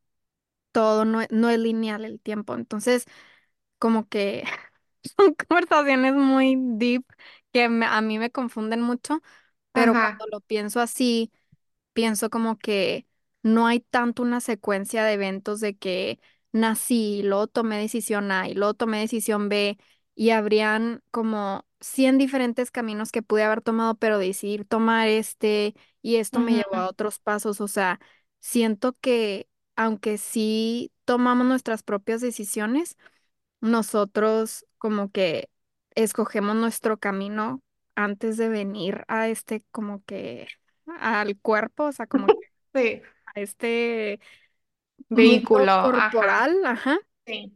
Todo no, e- no es lineal el tiempo. Entonces, como que son conversaciones muy deep que me- a mí me confunden mucho, pero Ajá. cuando lo pienso así pienso como que no hay tanto una secuencia de eventos de que nací, y luego tomé decisión A y luego tomé decisión B y habrían como 100 diferentes caminos que pude haber tomado, pero decidir tomar este y esto me llevó Ujú. a otros pasos. O sea, siento que aunque sí tomamos nuestras propias decisiones, nosotros como que escogemos nuestro camino antes de venir a este como que al cuerpo, o sea, como que Sí. a este mundo Vehículo, ajá. corporal, ajá Sí.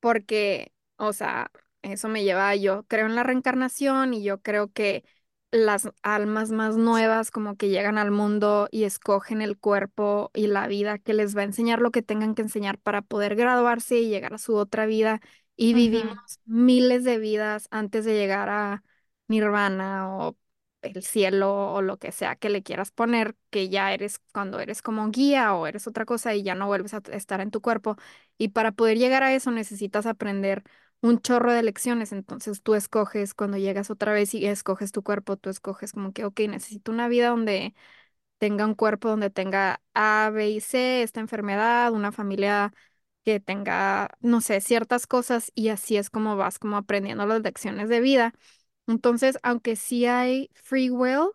porque, o sea, eso me lleva yo creo en la reencarnación y yo creo que las almas más nuevas como que llegan al mundo y escogen el cuerpo y la vida que les va a enseñar lo que tengan que enseñar para poder graduarse y llegar a su otra vida y vivimos miles de vidas antes de llegar a Nirvana o el cielo o lo que sea que le quieras poner, que ya eres cuando eres como guía o eres otra cosa y ya no vuelves a estar en tu cuerpo. Y para poder llegar a eso necesitas aprender un chorro de lecciones. Entonces tú escoges cuando llegas otra vez y escoges tu cuerpo, tú escoges como que, ok, necesito una vida donde tenga un cuerpo, donde tenga A, B y C, esta enfermedad, una familia que tenga, no sé, ciertas cosas y así es como vas como aprendiendo las lecciones de vida. Entonces, aunque sí hay free will,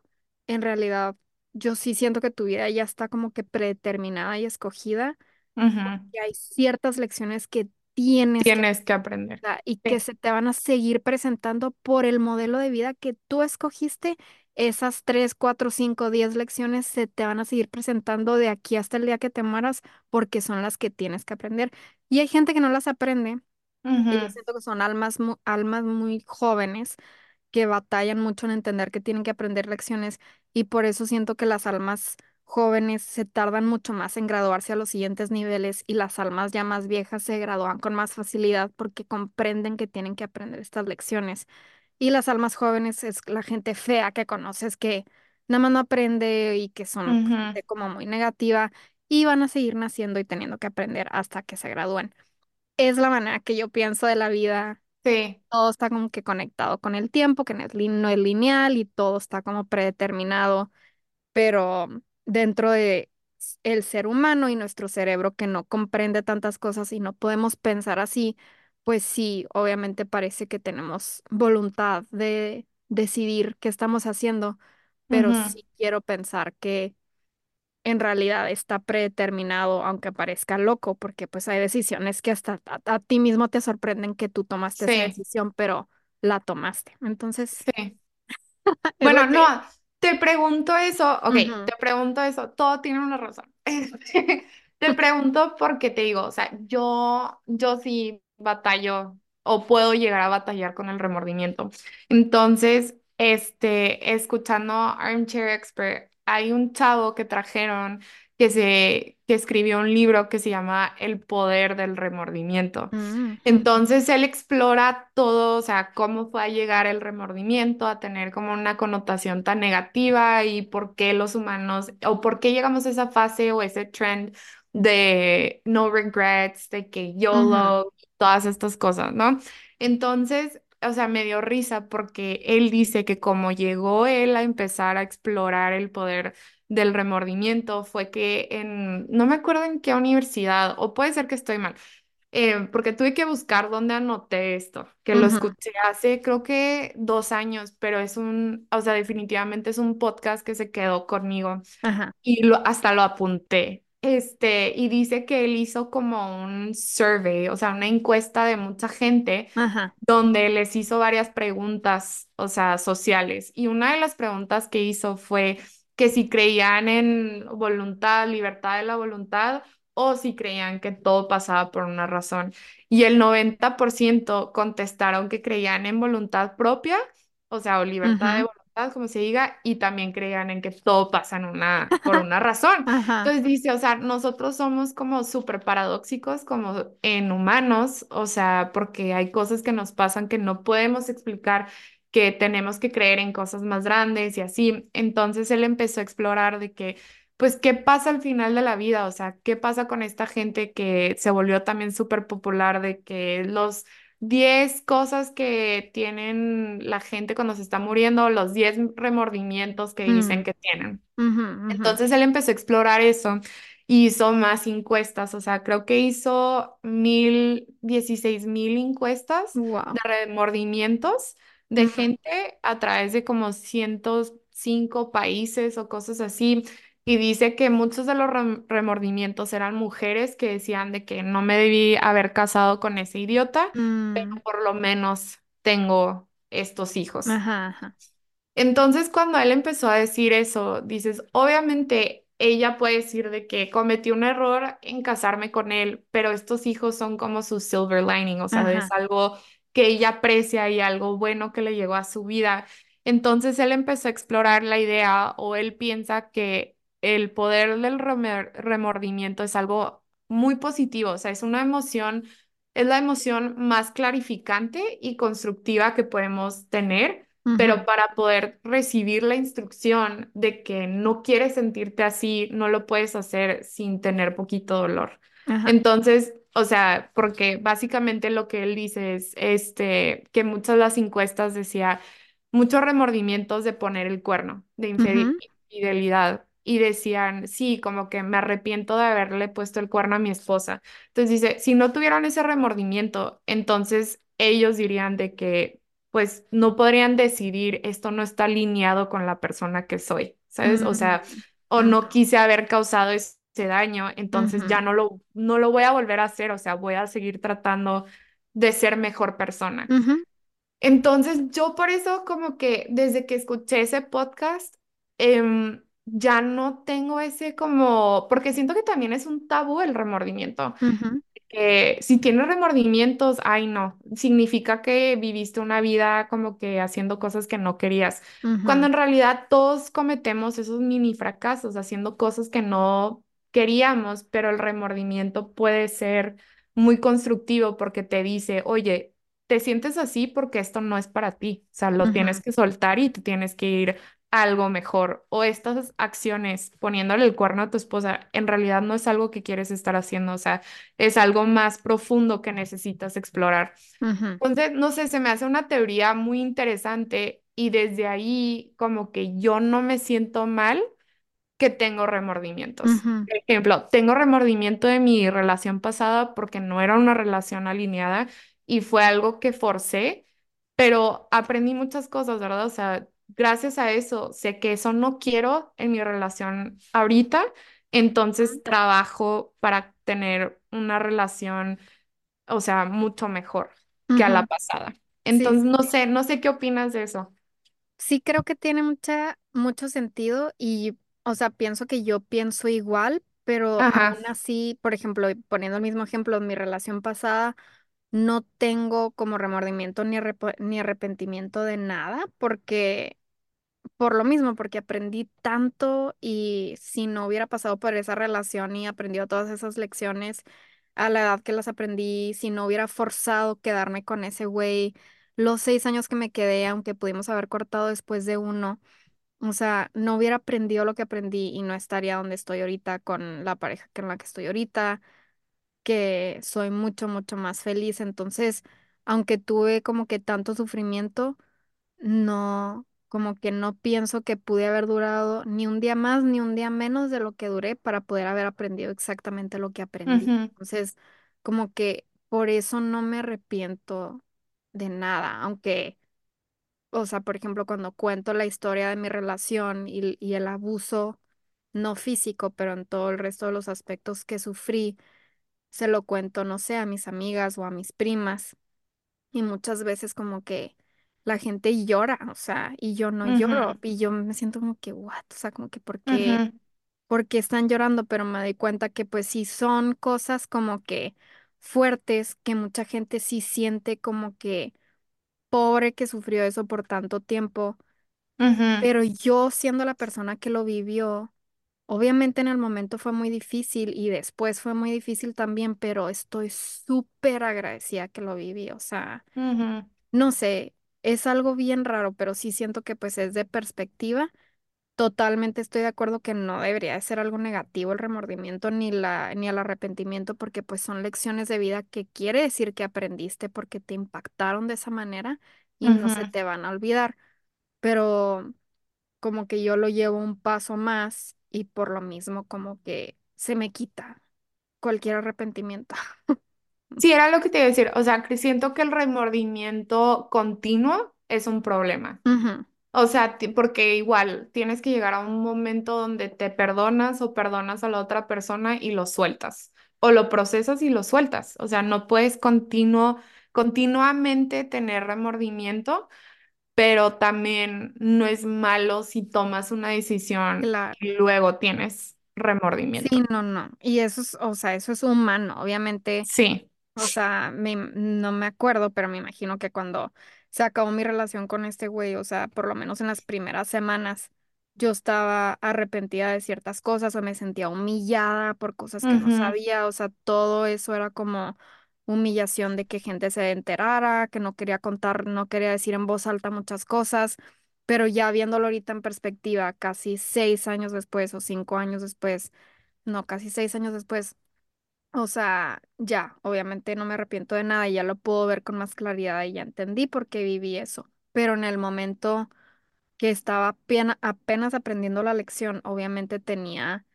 en realidad yo sí siento que tu vida ya está como que predeterminada y escogida que hay ciertas lecciones que tienes que Tienes que aprender. aprender y que se te van a seguir presentando por el modelo de vida que tú escogiste. Esas tres, cuatro, cinco, diez lecciones se te van a seguir presentando de aquí hasta el día que te mueras porque son las que tienes que aprender. Y hay gente que no las aprende y yo siento que son almas, mu- almas muy jóvenes que batallan mucho en entender que tienen que aprender lecciones y por eso siento que las almas jóvenes se tardan mucho más en graduarse a los siguientes niveles y las almas ya más viejas se gradúan con más facilidad porque comprenden que tienen que aprender estas lecciones. Y las almas jóvenes es la gente fea que conoces que nada más no aprende y que son gente como muy negativa y van a seguir naciendo y teniendo que aprender hasta que se gradúen. Es la manera que yo pienso de la vida Sí. todo está como que conectado con el tiempo, que no es, lin- no es lineal y todo está como predeterminado, pero dentro de el ser humano y nuestro cerebro que no comprende tantas cosas y no podemos pensar así, pues sí, obviamente parece que tenemos voluntad de decidir qué estamos haciendo, pero Ujú. sí quiero pensar que en realidad está predeterminado, aunque parezca loco, porque pues hay decisiones que hasta a, a ti mismo te sorprenden que tú tomaste esa Sí. decisión, pero la tomaste. Entonces, Sí. es lo Bueno, que... te pregunto eso, ok, te pregunto eso, todo tiene una razón. Este, Te pregunto porque te digo, o sea, yo, yo sí batallo o puedo llegar a batallar con el remordimiento. Entonces, este, escuchando Armchair Expert hay un chavo que trajeron que se que escribió un libro que se llama El poder del remordimiento. Mm, Entonces él explora todo, o sea, cómo fue a llegar el remordimiento a tener como una connotación tan negativa y por qué los humanos o por qué llegamos a esa fase o ese trend de no regrets, de que YOLO, todas estas cosas, ¿no? Entonces, o sea, me dio risa porque él dice que como llegó él a empezar a explorar el poder del remordimiento, fue que en, no me acuerdo en qué universidad, o puede ser que estoy mal, eh, porque tuve que buscar dónde anoté esto, que lo escuché hace creo que dos años, pero es un, o sea, definitivamente es un podcast que se quedó conmigo y lo, hasta lo apunté. Este, y dice que él hizo como un survey, o sea, una encuesta de mucha gente donde les hizo varias preguntas, o sea, sociales. Y una de las preguntas que hizo fue que si creían en voluntad, libertad de la voluntad, o si creían que todo pasaba por una razón. Y el 90% contestaron que creían en voluntad propia, o sea, o libertad de voluntad, como se diga, y también creían en que todo pasa en una, por una razón. ajá, Entonces dice, o sea, nosotros somos como súper paradójicos como en humanos, o sea, porque hay cosas que nos pasan que no podemos explicar, que tenemos que creer en cosas más grandes y así. Entonces él empezó a explorar de que, pues, ¿qué pasa al final de la vida? O sea, ¿qué pasa con esta gente que se volvió también súper popular de que los... 10 cosas que tienen la gente cuando se está muriendo, los 10 remordimientos que dicen mm, que tienen. ujú, ujú, Entonces él empezó a explorar eso hizo más encuestas, o sea, creo que hizo mil, dieciséis mil encuestas wow, de remordimientos de gente a través de como ciento cinco países o cosas así. Y dice que muchos de los rem- remordimientos eran mujeres que decían de que no me debí haber casado con ese idiota, pero mm, por lo menos tengo estos hijos. ajá, ajá, Entonces, cuando él empezó a decir eso, dices, obviamente ella puede decir de que cometí un error en casarme con él, pero estos hijos son como su silver lining, o sea, es algo que ella aprecia y algo bueno que le llegó a su vida. Entonces, él empezó a explorar la idea o él piensa que el poder del remordimiento es algo muy positivo, o sea, es una emoción, es la emoción más clarificante y constructiva que podemos tener pero para poder recibir la instrucción de que no quieres sentirte así, no lo puedes hacer sin tener poquito dolor. Entonces, o sea, porque básicamente lo que él dice es este, que muchas de las encuestas decía muchos remordimientos de poner el cuerno, de infidelidad. Y decían, sí, como que me arrepiento de haberle puesto el cuerno a mi esposa. Entonces dice, si no tuvieran ese remordimiento, entonces ellos dirían de que pues no podrían decidir, esto no está alineado con la persona que soy, ¿sabes? O sea, o no quise haber causado daño, entonces ujú, ya no lo, no lo voy a volver a hacer, o sea, voy a seguir tratando de ser mejor persona. ujú, Entonces, yo por eso como que desde que escuché ese podcast, em, ya no tengo ese como, porque siento que también es un tabú el remordimiento ujú, que si tienes remordimientos, ay no, significa que viviste una vida como que haciendo cosas que no querías, cuando en realidad todos cometemos esos mini fracasos haciendo cosas que no queríamos, pero el remordimiento puede ser muy constructivo porque te dice, oye, te sientes así porque esto no es para ti, o sea, lo tienes que soltar y te tienes que ir a algo mejor. O estas acciones, poniéndole el cuerno a tu esposa, en realidad no es algo que quieres estar haciendo, o sea, es algo más profundo que necesitas explorar. Entonces, no sé, se me hace una teoría muy interesante y desde ahí como que yo no me siento mal que tengo remordimientos. ujú, Por ejemplo, tengo remordimiento de mi relación pasada porque no era una relación alineada y fue algo que forcé, pero aprendí muchas cosas, ¿verdad? O sea, gracias a eso, sé que eso no quiero en mi relación ahorita, entonces trabajo para tener una relación, o sea, mucho mejor que a la pasada. Entonces, sí, no sé, no sé qué opinas de eso. Sí creo que tiene mucha, mucho sentido y, o sea, pienso que yo pienso igual, pero Ajá. aún así, por ejemplo, y poniendo el mismo ejemplo, mi relación pasada, no tengo como remordimiento ni, arrepo- ni arrepentimiento de nada, porque por lo mismo, porque aprendí tanto y si no hubiera pasado por esa relación y aprendido todas esas lecciones a la edad que las aprendí, si no hubiera forzado quedarme con ese güey, los seis años que me quedé, aunque pudimos haber cortado después de uno, o sea, no hubiera aprendido lo que aprendí y no estaría donde estoy ahorita con la pareja en la que estoy ahorita, que soy mucho, mucho más feliz. Entonces, aunque tuve como que tanto sufrimiento, no, como que no pienso que pude haber durado ni un día más ni un día menos de lo que duré para poder haber aprendido exactamente lo que aprendí. Ujú, Entonces, como que por eso no me arrepiento de nada, aunque, o sea, por ejemplo, cuando cuento la historia de mi relación y, y el abuso, no físico, pero en todo el resto de los aspectos que sufrí, se lo cuento, no sé, a mis amigas o a mis primas. Y muchas veces como que la gente llora, o sea, y yo no lloro, y yo me siento como que, what, o sea, como que, ¿por qué, por qué están llorando? Pero me doy cuenta que pues sí son cosas como que fuertes, que mucha gente sí siente como que pobre que sufrió eso por tanto tiempo, ujú, pero yo siendo la persona que lo vivió, obviamente en el momento fue muy difícil y después fue muy difícil también, pero estoy súper agradecida que lo viví, o sea. ujú, No sé, es algo bien raro, pero sí siento que pues es de perspectiva. Totalmente estoy de acuerdo que no debería de ser algo negativo el remordimiento ni la ni el arrepentimiento porque pues son lecciones de vida que quiere decir que aprendiste porque te impactaron de esa manera y no se ujú. te van a olvidar, pero como que yo lo llevo un paso más y por lo mismo como que se me quita cualquier arrepentimiento. Sí, era lo que te iba a decir. O sea, que siento que el remordimiento continuo es un problema. Ujú, O sea, porque igual tienes que llegar a un momento donde te perdonas o perdonas a la otra persona y lo sueltas. O lo procesas y lo sueltas. O sea, no puedes continuo, continuamente tener remordimiento, pero también no es malo si tomas una decisión claro. y luego tienes Sí, remordimiento. no, no. Y eso es, o sea, eso es humano. Obviamente Sí. O sea, me, no me acuerdo, pero me imagino que cuando se acabó mi relación con este güey, o sea, por lo menos en las primeras semanas, yo estaba arrepentida de ciertas cosas o me sentía humillada por cosas que no sabía, o sea, todo eso era como humillación de que gente se enterara, que no quería contar, no quería decir en voz alta muchas cosas, pero ya viéndolo ahorita en perspectiva, casi seis años después o cinco años después, no, casi seis años después o sea, ya, obviamente no me arrepiento de nada, ya lo puedo ver con más claridad y ya entendí por qué viví eso. Pero en el momento que estaba apen- apenas aprendiendo la lección, obviamente tenía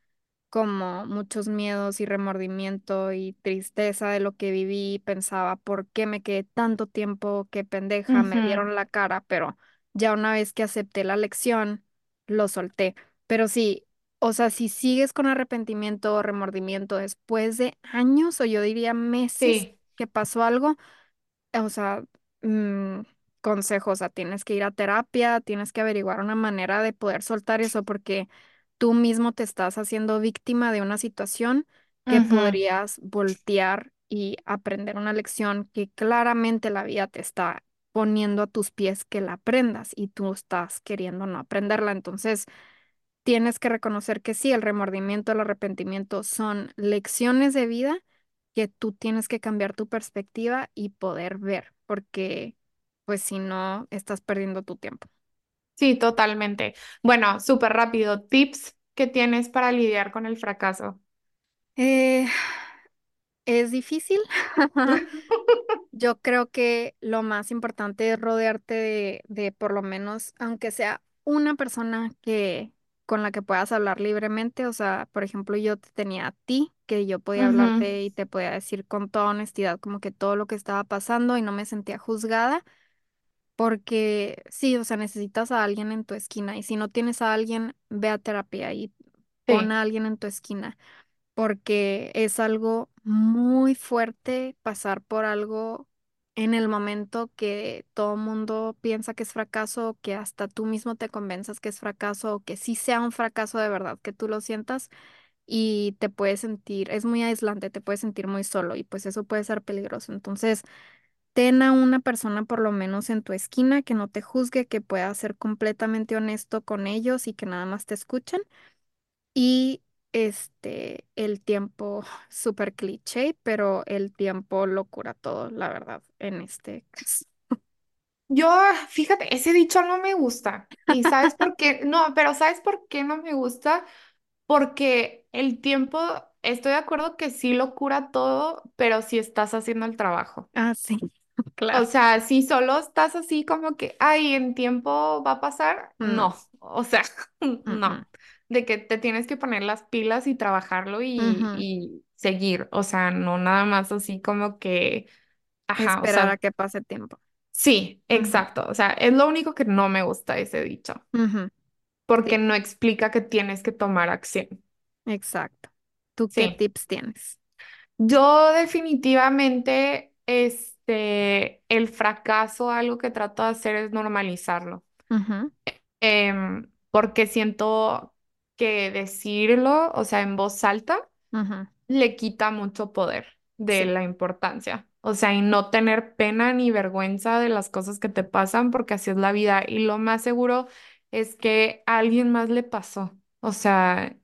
como muchos miedos y remordimiento y tristeza de lo que viví. Pensaba, ¿por qué me quedé tanto tiempo? Qué pendeja, me ujú. vieron la cara, pero ya una vez que acepté la lección, lo solté. Pero sí, o sea, si sigues con arrepentimiento o remordimiento después de años o yo diría meses Sí. que pasó algo, o sea, mm, consejo, o sea, tienes que ir a terapia, tienes que averiguar una manera de poder soltar eso porque tú mismo te estás haciendo víctima de una situación que Ujú. podrías voltear y aprender una lección que claramente la vida te está poniendo a tus pies que la aprendas y tú estás queriendo no aprenderla. Entonces, tienes que reconocer que sí, el remordimiento, el arrepentimiento son lecciones de vida que tú tienes que cambiar tu perspectiva y poder ver, porque pues si no, estás perdiendo tu tiempo. Sí, totalmente. Bueno, súper rápido. Tips que tienes para lidiar con el fracaso. Eh, es difícil. Yo creo que lo más importante es rodearte de, de por lo menos, aunque sea una persona que con la que puedas hablar libremente. O sea, por ejemplo, yo te tenía a ti, que yo podía Ujú, hablarte y te podía decir con toda honestidad como que todo lo que estaba pasando y no me sentía juzgada, porque sí, o sea, necesitas a alguien en tu esquina y si no tienes a alguien, ve a terapia y pon Sí. a alguien en tu esquina porque es algo muy fuerte pasar por algo en el momento que todo mundo piensa que es fracaso, que hasta tú mismo te convenzas que es fracaso, o que sí sea un fracaso de verdad, que tú lo sientas y te puedes sentir, es muy aislante, te puedes sentir muy solo y pues eso puede ser peligroso. Entonces, ten a una persona por lo menos en tu esquina que no te juzgue, que pueda ser completamente honesto con ellos y que nada más te escuchen. Y este, el tiempo, súper cliché, pero el tiempo lo cura todo, la verdad, en este caso. Yo, fíjate, ese dicho no me gusta. ¿Y sabes por qué? No, pero ¿sabes por qué no me gusta? Porque el tiempo, estoy de acuerdo que sí lo cura todo, pero si estás haciendo el trabajo. Ah, sí, O claro. sea, si solo estás así como que, ay, en tiempo va a pasar, No. no. O sea, no. De que te tienes que poner las pilas y trabajarlo y, seguir. O sea, no nada más así como que, ajá, o Esperar a sea, que pase tiempo. sí, exacto. O sea, es lo único que no me gusta ese dicho, porque Sí, no explica que tienes que tomar acción. exacto. ¿Tú qué Sí. tips tienes? Yo definitivamente, este, el fracaso, algo que trato de hacer es normalizarlo. Em, porque siento que decirlo, o sea, en voz alta, le quita mucho poder de Sí. la importancia. O sea, y no tener pena ni vergüenza de las cosas que te pasan, porque así es la vida. Y lo más seguro es que a alguien más le pasó. O sea,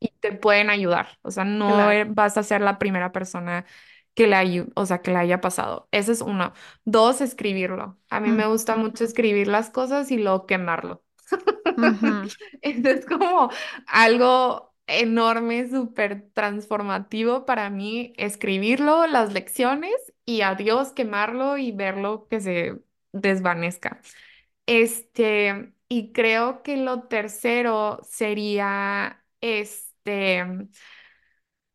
y te pueden ayudar. O sea, no Claro. e- vas a ser la primera persona que le ayu- o sea, que le haya pasado. Ese es uno. Dos, escribirlo. A mí me gusta mucho escribir las cosas y luego quemarlo. ujú, Esto es como algo enorme, súper transformativo para mí, escribirlo, las lecciones y adiós, quemarlo y verlo que se desvanezca. Este, y creo que lo tercero sería, este,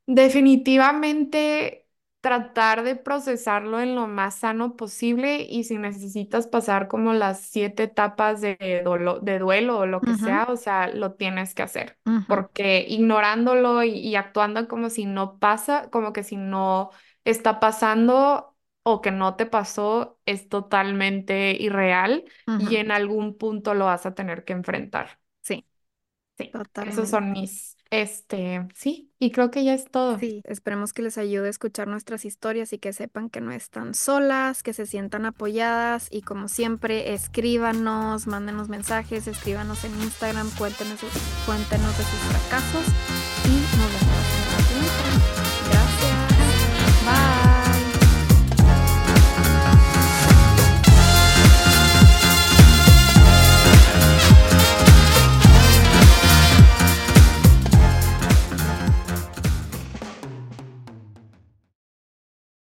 Definitivamente tratar de procesarlo en lo más sano posible y si necesitas pasar como las siete etapas de, dolo- de duelo o lo que sea, o sea, lo tienes que hacer, porque ignorándolo y, y actuando como si no pasa, como que si no está pasando o que no te pasó, es totalmente irreal y en algún punto lo vas a tener que enfrentar. Sí, Sí, esos son totalmente. mis, este, sí, y creo que ya es todo. Sí, esperemos que les ayude a escuchar nuestras historias y que sepan que no están solas, que se sientan apoyadas y como siempre, escríbanos, mándenos mensajes, escríbanos en Instagram, cuéntenos, cuéntenos de sus fracasos y nos vemos.